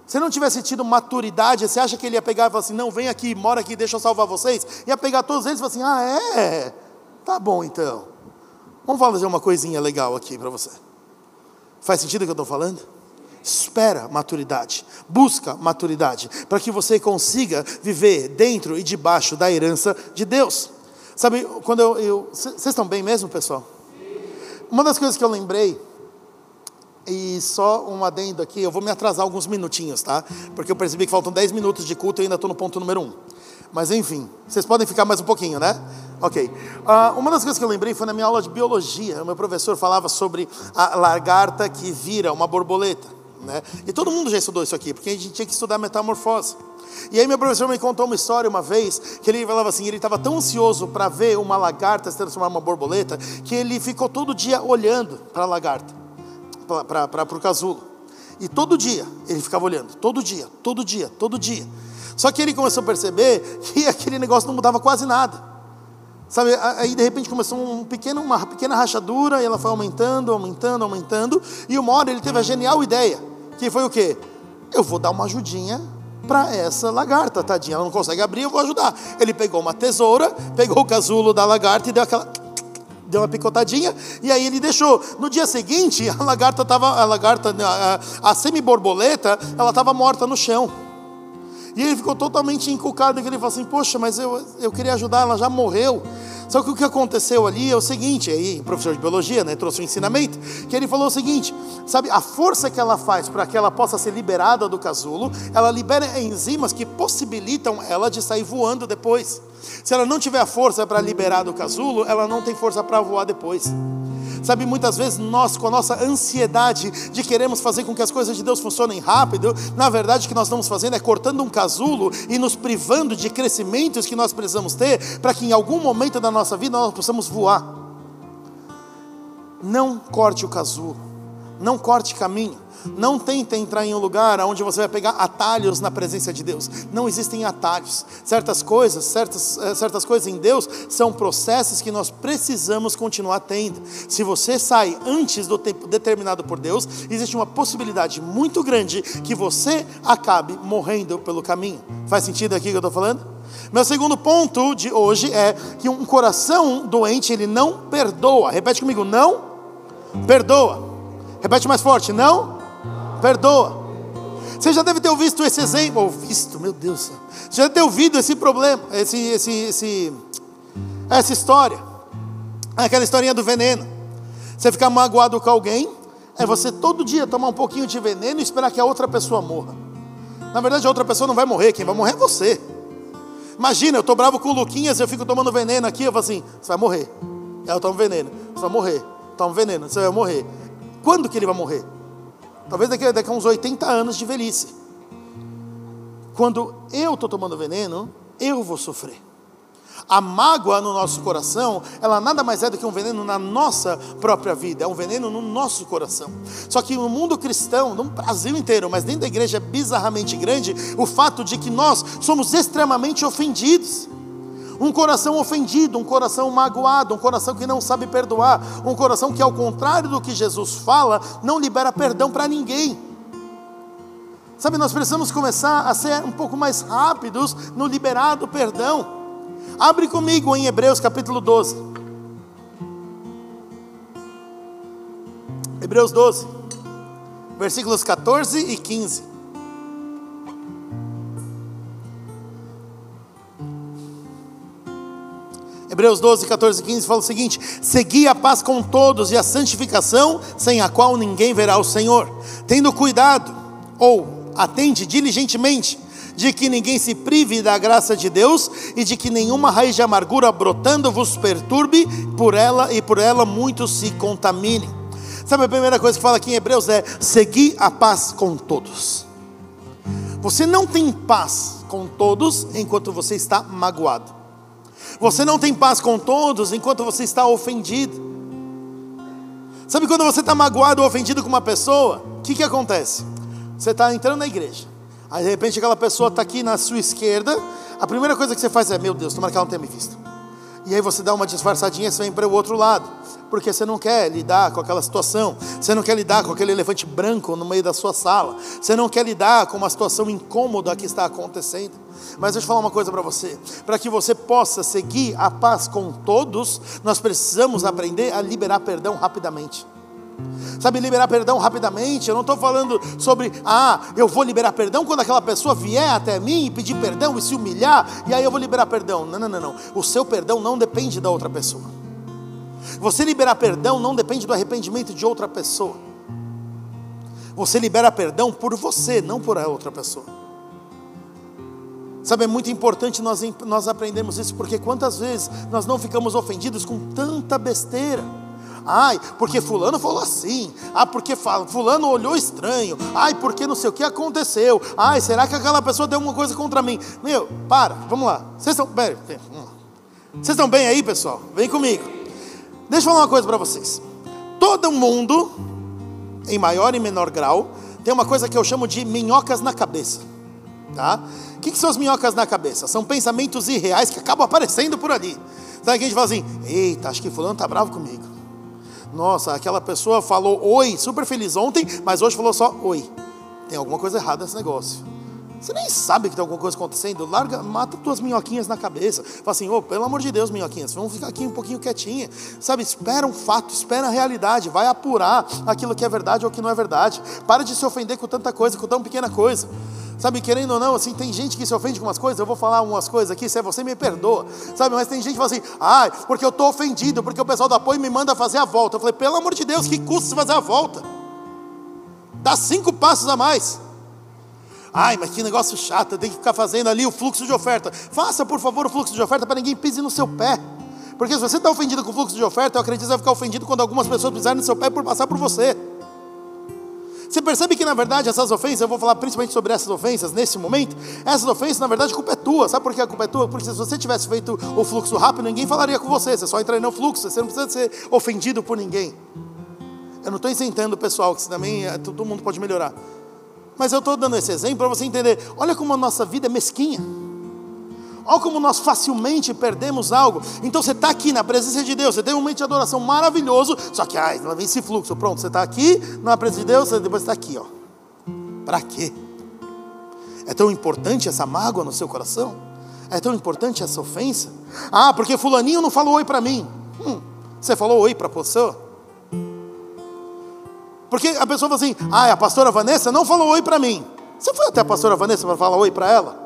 Se não tivesse tido maturidade, você acha que ele ia pegar e falar assim: não, vem aqui, mora aqui, deixa eu salvar vocês? Ia pegar todos eles e falar assim: ah, é? Tá bom então. Vamos fazer uma coisinha legal aqui para você. Faz sentido o que eu estou falando? Espera maturidade, busca maturidade, para que você consiga viver dentro e debaixo da herança de Deus. Sabe, quando eu. Vocês estão bem mesmo, pessoal? Uma das coisas que eu lembrei, e só um adendo aqui, eu vou me atrasar alguns minutinhos, tá? Porque eu percebi que faltam 10 minutos de culto e ainda estou no ponto número 1. Mas enfim, vocês podem ficar mais um pouquinho, né? Ok. Uh, uma das coisas que eu lembrei foi na minha aula de biologia. O meu professor falava sobre a lagarta que vira uma borboleta. Né? E todo mundo já estudou isso aqui, porque a gente tinha que estudar metamorfose. E aí meu professor me contou uma história uma vez, que ele falava assim, ele estava tão ansioso para ver uma lagarta se transformar uma borboleta, que ele ficou todo dia olhando para a lagarta, para o casulo. E todo dia ele ficava olhando, todo dia, todo dia, todo dia. Só que ele começou a perceber que aquele negócio não mudava quase nada. Sabe, aí de repente começou um pequeno, uma pequena rachadura e ela foi aumentando, aumentando, aumentando. E uma hora ele teve a genial ideia, que foi o quê? Eu vou dar uma ajudinha para essa lagarta, tadinha, ela não consegue abrir, eu vou ajudar. Ele pegou uma tesoura, pegou o casulo da lagarta e deu aquela deu uma picotadinha e aí ele deixou. No dia seguinte, a lagarta estava, a lagarta, a, a semi-borboleta, ela estava morta no chão. E ele ficou totalmente encucado, e ele falou assim: Poxa, mas eu, eu queria ajudar, ela já morreu. Só que o que aconteceu ali é o seguinte, aí professor de biologia né, trouxe um ensinamento, que ele falou o seguinte, sabe, a força que ela faz para que ela possa ser liberada do casulo, ela libera enzimas que possibilitam ela de sair voando depois. Se ela não tiver a força para liberar do casulo, ela não tem força para voar depois. Sabe, muitas vezes nós, com a nossa ansiedade de queremos fazer com que as coisas de Deus funcionem rápido, na verdade o que nós estamos fazendo é cortando um casulo e nos privando de crescimentos que nós precisamos ter para que em algum momento da nossa vida nós possamos voar. Não corte o casulo, não corte caminho. Não tente entrar em um lugar onde você vai pegar atalhos na presença de Deus. Não existem atalhos. Certas coisas, certas, eh, certas coisas em Deus são processos que nós precisamos continuar tendo. Se você sai antes do tempo determinado por Deus, existe uma possibilidade muito grande que você acabe morrendo pelo caminho. Faz sentido aqui que eu estou falando? Meu segundo ponto de hoje é que um coração doente ele não perdoa. Repete comigo, não perdoa. Repete mais forte, não perdoa. Você já deve ter visto esse exemplo, ou visto, meu Deus, você já deve ter ouvido esse problema, esse, esse, esse, essa história, aquela historinha do veneno. Você fica magoado com alguém, é você todo dia tomar um pouquinho de veneno e esperar que a outra pessoa morra. Na verdade, a outra pessoa não vai morrer, quem vai morrer é você. Imagina, eu estou bravo com o Luquinhas, eu fico tomando veneno aqui, eu falo assim: você vai morrer. Eu tomo veneno, você vai morrer. Toma veneno, você vai morrer. Quando que ele vai morrer? Talvez daqui, daqui a uns 80 anos de velhice. Quando eu estou tomando veneno, eu vou sofrer. A mágoa no nosso coração, ela nada mais é do que um veneno na nossa própria vida, é um veneno no nosso coração. Só que no mundo cristão, no Brasil inteiro, mas dentro da igreja é bizarramente grande, o fato de que nós somos extremamente ofendidos. Um coração ofendido, um coração magoado, um coração que não sabe perdoar, um coração que, ao contrário do que Jesus fala, não libera perdão para ninguém. Sabe, nós precisamos começar a ser um pouco mais rápidos no liberado perdão. Abre comigo em Hebreus capítulo 12. Hebreus 12, versículos 14 e 15. Hebreus 12, 14 e 15 fala o seguinte: Segui a paz com todos e a santificação, sem a qual ninguém verá o Senhor, tendo cuidado, ou atende diligentemente de que ninguém se prive da graça de Deus e de que nenhuma raiz de amargura brotando vos perturbe por ela e por ela muitos se contaminem. Sabe a primeira coisa que fala aqui em Hebreus é seguir a paz com todos. Você não tem paz com todos enquanto você está magoado. Você não tem paz com todos enquanto você está ofendido. Sabe quando você está magoado ou ofendido com uma pessoa? O que, que acontece? Você está entrando na igreja. Aí de repente aquela pessoa está aqui na sua esquerda, a primeira coisa que você faz é, meu Deus, tomara que ela não tenha me visto. E aí você dá uma disfarçadinha e você vem para o outro lado, porque você não quer lidar com aquela situação, você não quer lidar com aquele elefante branco no meio da sua sala, você não quer lidar com uma situação incômoda que está acontecendo. Mas deixa eu falar uma coisa para você: para que você possa seguir a paz com todos, nós precisamos aprender a liberar perdão rapidamente. Sabe, liberar perdão rapidamente. Eu não estou falando sobre, ah, eu vou liberar perdão quando aquela pessoa vier até mim e pedir perdão e se humilhar, e aí eu vou liberar perdão. Não, não, não, não. O seu perdão não depende da outra pessoa. Você liberar perdão não depende do arrependimento de outra pessoa. Você libera perdão por você, não por a outra pessoa. Sabe, é muito importante nós, nós aprendermos isso, porque quantas vezes nós não ficamos ofendidos com tanta besteira. Ai, porque fulano falou assim. Ah, porque fulano olhou estranho. Ai, porque não sei o que aconteceu. Ai, será que aquela pessoa deu alguma coisa contra mim? Meu, para, vamos lá. Vocês estão? Vocês estão bem aí, pessoal? Vem comigo. Deixa eu falar uma coisa para vocês. Todo mundo, em maior e menor grau, tem uma coisa que eu chamo de minhocas na cabeça. Tá? O que, que são as minhocas na cabeça? São pensamentos irreais que acabam aparecendo por ali. Sabe que a gente fala assim: eita, acho que fulano está bravo comigo. Nossa, aquela pessoa falou oi, super feliz ontem, mas hoje falou só oi. Tem alguma coisa errada nesse negócio. Você nem sabe que tem alguma coisa acontecendo. Larga, mata tuas minhoquinhas na cabeça. Fala assim, oh, pelo amor de Deus, minhoquinhas, vamos ficar aqui um pouquinho quietinha. Sabe, espera um fato, espera a realidade. Vai apurar aquilo que é verdade ou que não é verdade. Para de se ofender com tanta coisa, com tão pequena coisa. Sabe, querendo ou não, assim, tem gente que se ofende com umas coisas, eu vou falar umas coisas aqui, se é você, me perdoa. Sabe, mas tem gente que fala assim, ai, ah, porque eu estou ofendido, porque o pessoal do apoio me manda fazer a volta. Eu falei, pelo amor de Deus, que custa fazer a volta? Dá cinco passos a mais. Ai, mas que negócio chato, tem que ficar fazendo ali o fluxo de oferta. Faça, por favor, o fluxo de oferta para ninguém pise no seu pé. Porque se você está ofendido com o fluxo de oferta, eu acredito que você vai ficar ofendido quando algumas pessoas pisarem no seu pé por passar por você. Você percebe que na verdade essas ofensas, eu vou falar principalmente sobre essas ofensas nesse momento, essas ofensas na verdade a culpa é tua. Sabe por que a culpa é tua? Porque se você tivesse feito o fluxo rápido, ninguém falaria com você, você só entraria no fluxo, você não precisa ser ofendido por ninguém. Eu não estou isentando o pessoal, que também é, todo mundo pode melhorar. Mas eu estou dando esse exemplo para você entender. Olha como a nossa vida é mesquinha. Olha como nós facilmente perdemos algo. Então você está aqui na presença de Deus, você tem um momento de adoração maravilhoso, só que ai, não vem esse fluxo. Pronto, você está aqui na presença de Deus, depois está aqui, ó. Para quê? É tão importante essa mágoa no seu coração? É tão importante essa ofensa? Ah, porque fulaninho não falou oi para mim. Hum, você falou oi para a pessoa? Porque a pessoa fala assim: ah, a pastora Vanessa não falou oi para mim. Você foi até a pastora Vanessa para falar oi para ela?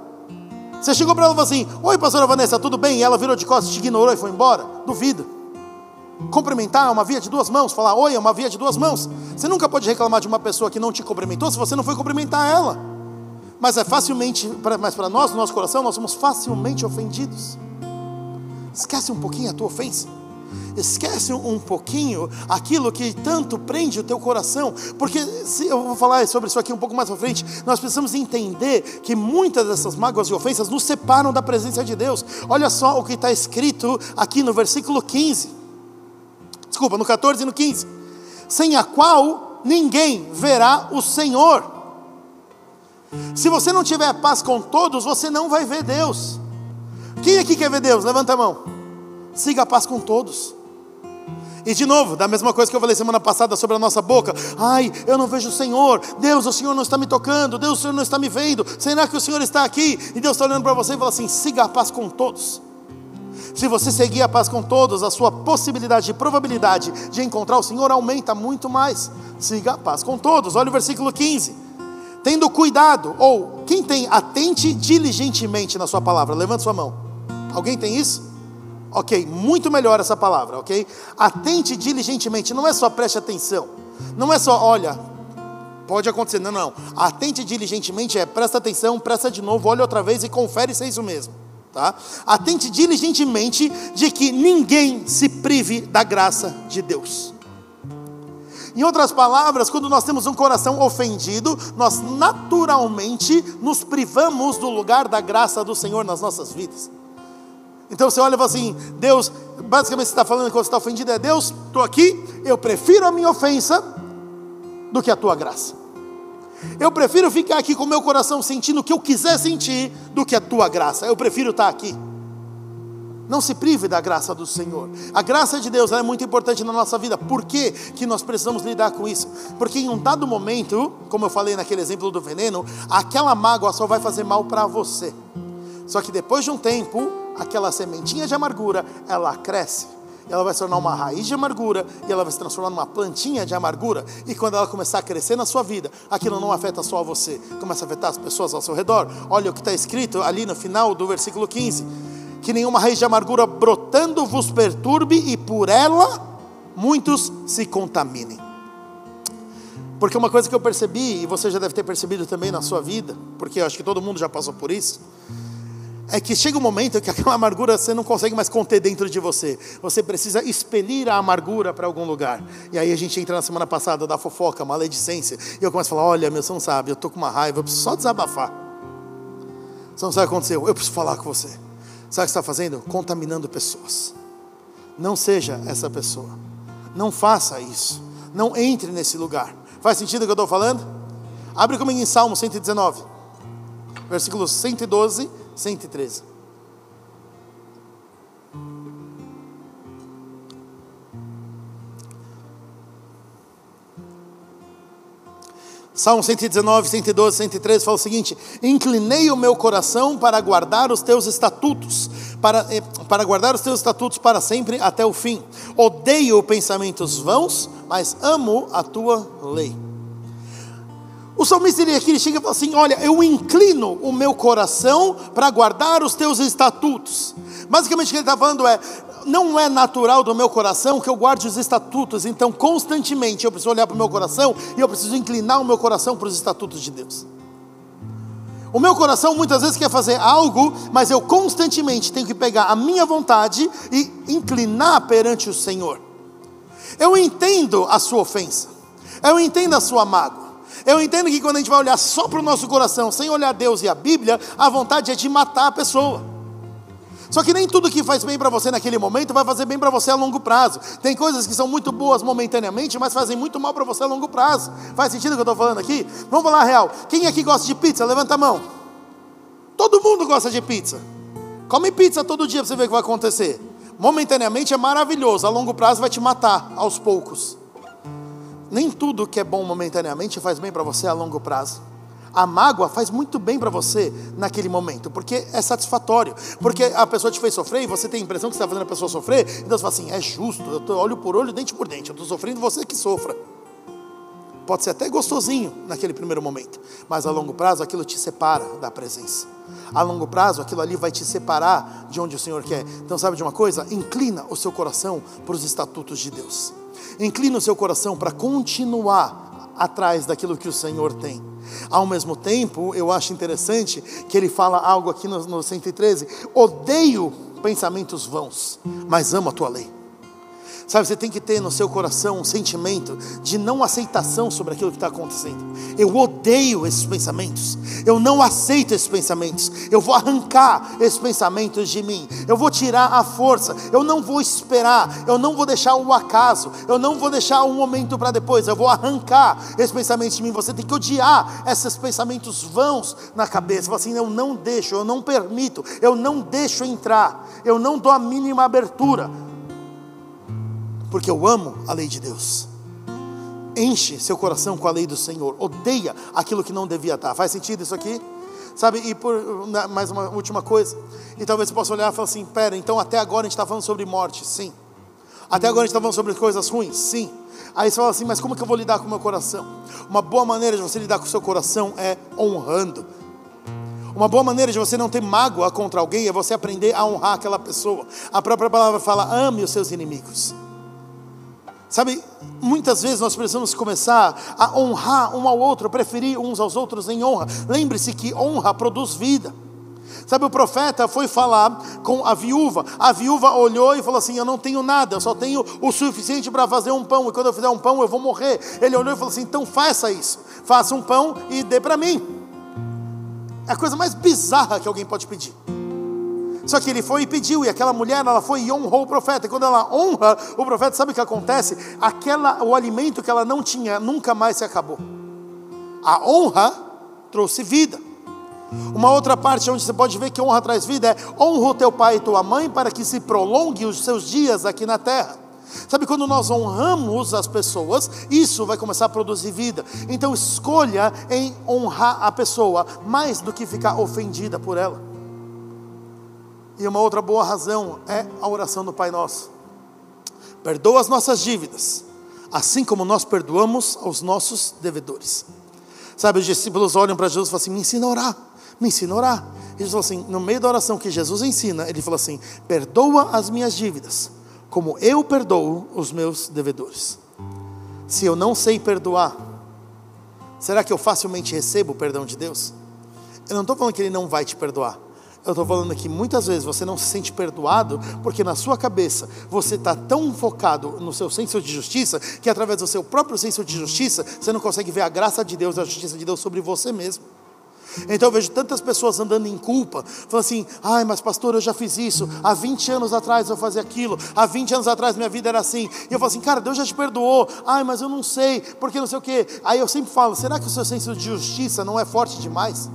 Você chegou para ela e falou assim: Oi, pastora Vanessa, tudo bem? E ela virou de costas, te ignorou e foi embora? Duvido. Cumprimentar é uma via de duas mãos, falar oi é uma via de duas mãos. Você nunca pode reclamar de uma pessoa que não te cumprimentou se você não foi cumprimentar ela. Mas é facilmente, mas para nós, no nosso coração, nós somos facilmente ofendidos. Esquece um pouquinho a tua ofensa. Esquece um pouquinho aquilo que tanto prende o teu coração, porque se eu vou falar sobre isso aqui um pouco mais para frente, nós precisamos entender que muitas dessas mágoas e ofensas nos separam da presença de Deus. Olha só o que está escrito aqui no versículo 15, desculpa, no 14 e no 15: sem a qual ninguém verá o Senhor. Se você não tiver paz com todos, você não vai ver Deus. Quem aqui quer ver Deus? Levanta a mão. Siga a paz com todos. E de novo, da mesma coisa que eu falei semana passada sobre a nossa boca. Ai, eu não vejo o Senhor. Deus, o Senhor não está me tocando. Deus, o Senhor não está me vendo. Será que o Senhor está aqui? E Deus está olhando para você e fala assim: siga a paz com todos. Se você seguir a paz com todos, a sua possibilidade e probabilidade de encontrar o Senhor aumenta muito mais. Siga a paz com todos. Olha o versículo 15. Tendo cuidado, ou quem tem atente diligentemente na sua palavra, levante sua mão. Alguém tem isso? Ok, muito melhor essa palavra, ok? Atente diligentemente, não é só preste atenção, não é só, olha, pode acontecer, não, não. Atente diligentemente é presta atenção, presta de novo, olha outra vez e confere se é isso mesmo, tá? Atente diligentemente de que ninguém se prive da graça de Deus. Em outras palavras, quando nós temos um coração ofendido, nós naturalmente nos privamos do lugar da graça do Senhor nas nossas vidas. Então você olha e fala assim: Deus, basicamente você está falando quando você está ofendido é Deus, estou aqui, eu prefiro a minha ofensa do que a tua graça. Eu prefiro ficar aqui com o meu coração sentindo o que eu quiser sentir do que a tua graça. Eu prefiro estar aqui. Não se prive da graça do Senhor. A graça de Deus é muito importante na nossa vida. Por que, que nós precisamos lidar com isso? Porque em um dado momento, como eu falei naquele exemplo do veneno, aquela mágoa só vai fazer mal para você. Só que depois de um tempo, aquela sementinha de amargura, ela cresce. Ela vai se tornar uma raiz de amargura e ela vai se transformar numa plantinha de amargura. E quando ela começar a crescer na sua vida, aquilo não afeta só você, começa a afetar as pessoas ao seu redor. Olha o que está escrito ali no final do versículo 15: Que nenhuma raiz de amargura brotando vos perturbe e por ela muitos se contaminem. Porque uma coisa que eu percebi, e você já deve ter percebido também na sua vida, porque eu acho que todo mundo já passou por isso, é que chega um momento que aquela amargura você não consegue mais conter dentro de você. Você precisa expelir a amargura para algum lugar. E aí a gente entra na semana passada da fofoca, maledicência. E eu começo a falar: olha, meu, você não sabe, eu estou com uma raiva, eu preciso só desabafar. Você não sabe o que aconteceu, eu preciso falar com você. Sabe o que está fazendo? Contaminando pessoas. Não seja essa pessoa. Não faça isso. Não entre nesse lugar. Faz sentido o que eu estou falando? Abre comigo em Salmo 119, versículos 112 113. Salmo 119, 112, 113 fala o seguinte: Inclinei o meu coração para guardar os teus estatutos, para, eh, para guardar os teus estatutos para sempre até o fim. Odeio pensamentos vãos, mas amo a tua lei. O salmista ele aqui ele chega e fala assim: Olha, eu inclino o meu coração para guardar os teus estatutos. Basicamente o que ele está falando é: não é natural do meu coração que eu guarde os estatutos, então constantemente eu preciso olhar para o meu coração e eu preciso inclinar o meu coração para os estatutos de Deus. O meu coração muitas vezes quer fazer algo, mas eu constantemente tenho que pegar a minha vontade e inclinar perante o Senhor. Eu entendo a sua ofensa, eu entendo a sua mágoa. Eu entendo que quando a gente vai olhar só para o nosso coração, sem olhar Deus e a Bíblia, a vontade é de matar a pessoa. Só que nem tudo que faz bem para você naquele momento vai fazer bem para você a longo prazo. Tem coisas que são muito boas momentaneamente, mas fazem muito mal para você a longo prazo. Faz sentido o que eu estou falando aqui? Vamos falar a real. Quem aqui gosta de pizza? Levanta a mão. Todo mundo gosta de pizza. Come pizza todo dia para você ver o que vai acontecer. Momentaneamente é maravilhoso, a longo prazo vai te matar aos poucos. Nem tudo que é bom momentaneamente faz bem para você a longo prazo. A mágoa faz muito bem para você naquele momento, porque é satisfatório. Porque a pessoa te fez sofrer e você tem a impressão que você está fazendo a pessoa sofrer, então você fala assim: é justo, eu tô olho por olho, dente por dente, eu estou sofrendo, você que sofra. pode ser até gostosinho naquele primeiro momento, mas a longo prazo aquilo te separa da presença. A longo prazo aquilo ali vai te separar de onde o Senhor quer. Então, sabe de uma coisa? Inclina o seu coração para os estatutos de Deus. Inclina o seu coração para continuar atrás daquilo que o Senhor tem. Ao mesmo tempo, eu acho interessante que ele fala algo aqui no, no 113: odeio pensamentos vãos, mas amo a tua lei. Sabe, você tem que ter no seu coração um sentimento de não aceitação sobre aquilo que está acontecendo. Eu odeio esses pensamentos, eu não aceito esses pensamentos, eu vou arrancar esses pensamentos de mim, eu vou tirar a força, eu não vou esperar, eu não vou deixar o acaso, eu não vou deixar um momento para depois, eu vou arrancar esses pensamentos de mim. Você tem que odiar esses pensamentos vãos na cabeça. Fala assim: eu não deixo, eu não permito, eu não deixo entrar, eu não dou a mínima abertura porque eu amo a lei de Deus. Enche seu coração com a lei do Senhor, odeia aquilo que não devia estar. Faz sentido isso aqui? Sabe, e por mais uma última coisa, e talvez você possa olhar e falar assim: pera, então até agora a gente está falando sobre morte, sim. Até agora a gente está falando sobre coisas ruins, sim. Aí você fala assim: mas como que eu vou lidar com o meu coração? Uma boa maneira de você lidar com o seu coração é honrando. Uma boa maneira de você não ter mágoa contra alguém é você aprender a honrar aquela pessoa. A própria palavra fala: ame os seus inimigos. Sabe, muitas vezes nós precisamos começar a honrar um ao outro, preferir uns aos outros em honra. Lembre-se que honra produz vida. Sabe, o profeta foi falar com a viúva. A viúva olhou e falou assim: Eu não tenho nada, eu só tenho o suficiente para fazer um pão. E quando eu fizer um pão, eu vou morrer. Ele olhou e falou assim: Então faça isso. Faça um pão e dê para mim. É a coisa mais bizarra que alguém pode pedir. Só que ele foi e pediu, e aquela mulher, ela foi e honrou o profeta. E quando ela honra o profeta, sabe o que acontece? Aquela, o alimento que ela não tinha nunca mais se acabou. A honra trouxe vida. Uma outra parte onde você pode ver que honra traz vida é honra o teu pai e tua mãe para que se prolongue os seus dias aqui na terra. Sabe, quando nós honramos as pessoas, isso vai começar a produzir vida. Então escolha em honrar a pessoa mais do que ficar ofendida por ela. E uma outra boa razão é a oração do Pai Nosso. Perdoa as nossas dívidas, assim como nós perdoamos aos nossos devedores. Sabe, os discípulos olham para Jesus e falam assim: me ensina a orar, me ensina a orar. E Jesus falou assim: no meio da oração que Jesus ensina, ele fala assim: perdoa as minhas dívidas, como eu perdoo os meus devedores. Se eu não sei perdoar, será que eu facilmente recebo o perdão de Deus? Eu não estou falando que Ele não vai te perdoar. Eu estou falando aqui, muitas vezes você não se sente perdoado, porque na sua cabeça você está tão focado no seu senso de justiça, que através do seu próprio senso de justiça, você não consegue ver a graça de Deus, a justiça de Deus sobre você mesmo. Então eu vejo tantas pessoas andando em culpa, falando assim: ai, mas pastor, eu já fiz isso, há 20 anos atrás eu fazia aquilo, há 20 anos atrás minha vida era assim. E eu falo assim: cara, Deus já te perdoou, ai, mas eu não sei, porque não sei o quê. Aí eu sempre falo: será que o seu senso de justiça não é forte demais?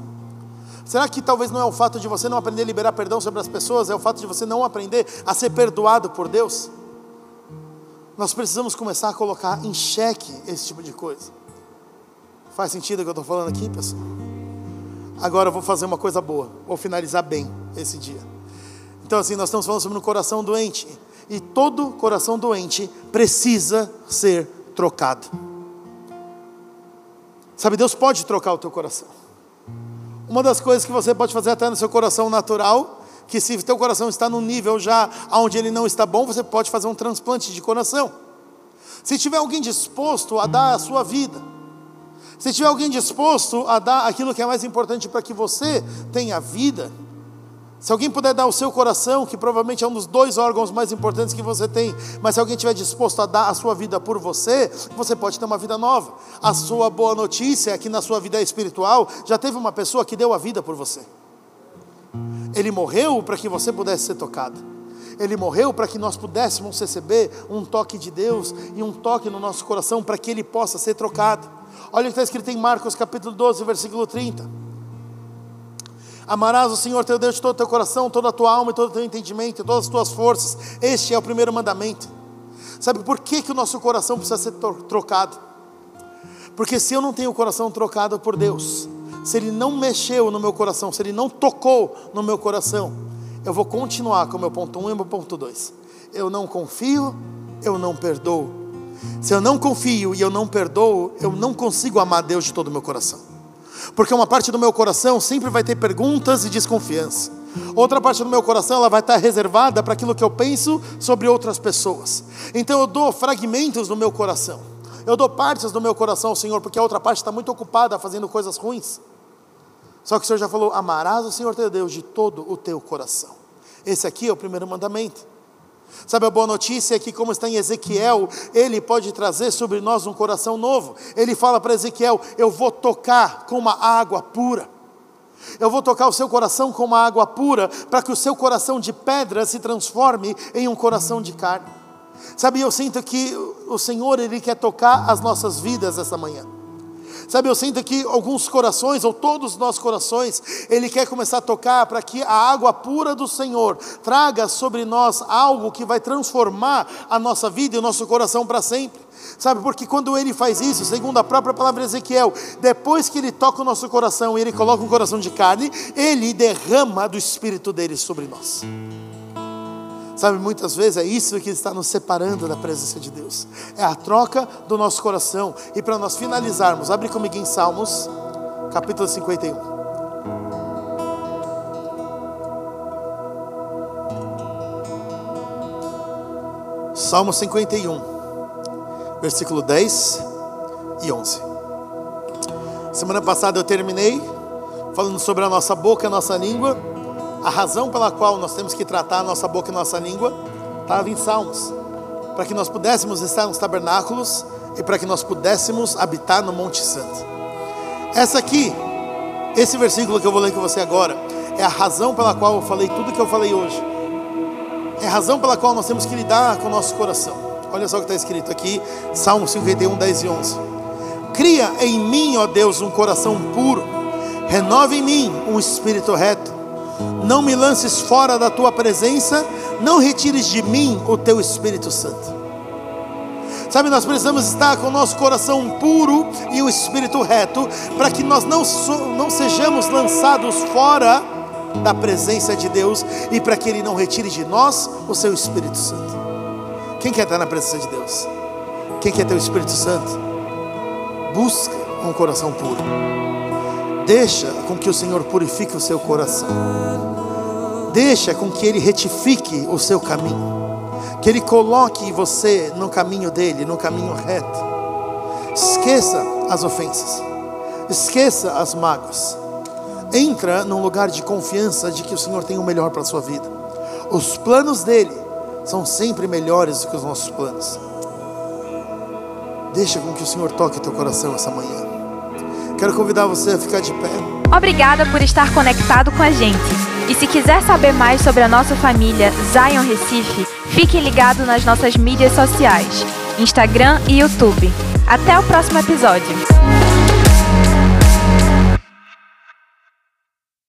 Será que talvez não é o fato de você não aprender a liberar perdão sobre as pessoas, é o fato de você não aprender a ser perdoado por Deus? Nós precisamos começar a colocar em xeque esse tipo de coisa. Faz sentido o que eu estou falando aqui, pessoal? Agora eu vou fazer uma coisa boa, vou finalizar bem esse dia. Então, assim, nós estamos falando sobre um coração doente, e todo coração doente precisa ser trocado. Sabe, Deus pode trocar o teu coração. Uma das coisas que você pode fazer até no seu coração natural, que se teu coração está num nível já onde ele não está bom, você pode fazer um transplante de coração. Se tiver alguém disposto a dar a sua vida, se tiver alguém disposto a dar aquilo que é mais importante para que você tenha vida, se alguém puder dar o seu coração, que provavelmente é um dos dois órgãos mais importantes que você tem, mas se alguém estiver disposto a dar a sua vida por você, você pode ter uma vida nova. A sua boa notícia é que na sua vida espiritual já teve uma pessoa que deu a vida por você. Ele morreu para que você pudesse ser tocado. Ele morreu para que nós pudéssemos receber um toque de Deus e um toque no nosso coração para que ele possa ser trocado. Olha o que está escrito em Marcos capítulo 12, versículo 30. Amarás o Senhor teu Deus de todo o teu coração, toda a tua alma e todo o teu entendimento, todas as tuas forças. Este é o primeiro mandamento. Sabe por que, que o nosso coração precisa ser trocado? Porque se eu não tenho o coração trocado por Deus, se Ele não mexeu no meu coração, se Ele não tocou no meu coração, eu vou continuar com o meu ponto 1 um e o meu ponto 2. Eu não confio, eu não perdoo, Se eu não confio e eu não perdoo, eu não consigo amar Deus de todo o meu coração. Porque uma parte do meu coração sempre vai ter perguntas e desconfiança. Outra parte do meu coração ela vai estar reservada para aquilo que eu penso sobre outras pessoas. Então eu dou fragmentos do meu coração. Eu dou partes do meu coração ao Senhor, porque a outra parte está muito ocupada fazendo coisas ruins. Só que o Senhor já falou: amarás o Senhor teu Deus de todo o teu coração. Esse aqui é o primeiro mandamento. Sabe a boa notícia é que, como está em Ezequiel, ele pode trazer sobre nós um coração novo. Ele fala para Ezequiel: Eu vou tocar com uma água pura. Eu vou tocar o seu coração com uma água pura, para que o seu coração de pedra se transforme em um coração de carne. Sabe, eu sinto que o Senhor, Ele quer tocar as nossas vidas essa manhã. Sabe, eu sinto que alguns corações, ou todos os nossos corações, Ele quer começar a tocar para que a água pura do Senhor traga sobre nós algo que vai transformar a nossa vida e o nosso coração para sempre. Sabe, porque quando Ele faz isso, segundo a própria palavra de Ezequiel, depois que Ele toca o nosso coração e Ele coloca um coração de carne, Ele derrama do Espírito dele sobre nós. Sabe, muitas vezes é isso que está nos separando da presença de Deus. É a troca do nosso coração. E para nós finalizarmos, abre comigo em Salmos, capítulo 51. Salmo 51, versículo 10 e 11. Semana passada eu terminei falando sobre a nossa boca, a nossa língua a razão pela qual nós temos que tratar a nossa boca e nossa língua estava em Salmos, para que nós pudéssemos estar nos tabernáculos e para que nós pudéssemos habitar no Monte Santo. Essa aqui, esse versículo que eu vou ler com você agora, é a razão pela qual eu falei tudo que eu falei hoje. É a razão pela qual nós temos que lidar com o nosso coração. Olha só o que está escrito aqui, Salmo 51, 10 e 11. Cria em mim, ó Deus, um coração puro, renova em mim um espírito reto não me lances fora da tua presença, não retires de mim o teu Espírito Santo. Sabe, nós precisamos estar com o nosso coração puro e o espírito reto, para que nós não, não sejamos lançados fora da presença de Deus e para que Ele não retire de nós o seu Espírito Santo. Quem quer estar na presença de Deus? Quem quer ter o Espírito Santo? Busca um coração puro. Deixa com que o Senhor purifique o seu coração. Deixa com que Ele retifique o seu caminho. Que Ele coloque você no caminho dele, no caminho reto. Esqueça as ofensas. Esqueça as mágoas. Entra num lugar de confiança de que o Senhor tem o melhor para a sua vida. Os planos dele são sempre melhores do que os nossos planos. Deixa com que o Senhor toque teu coração essa manhã. Quero convidar você a ficar de pé. Obrigada por estar conectado com a gente. E se quiser saber mais sobre a nossa família Zion Recife, fique ligado nas nossas mídias sociais, Instagram e YouTube. Até o próximo episódio.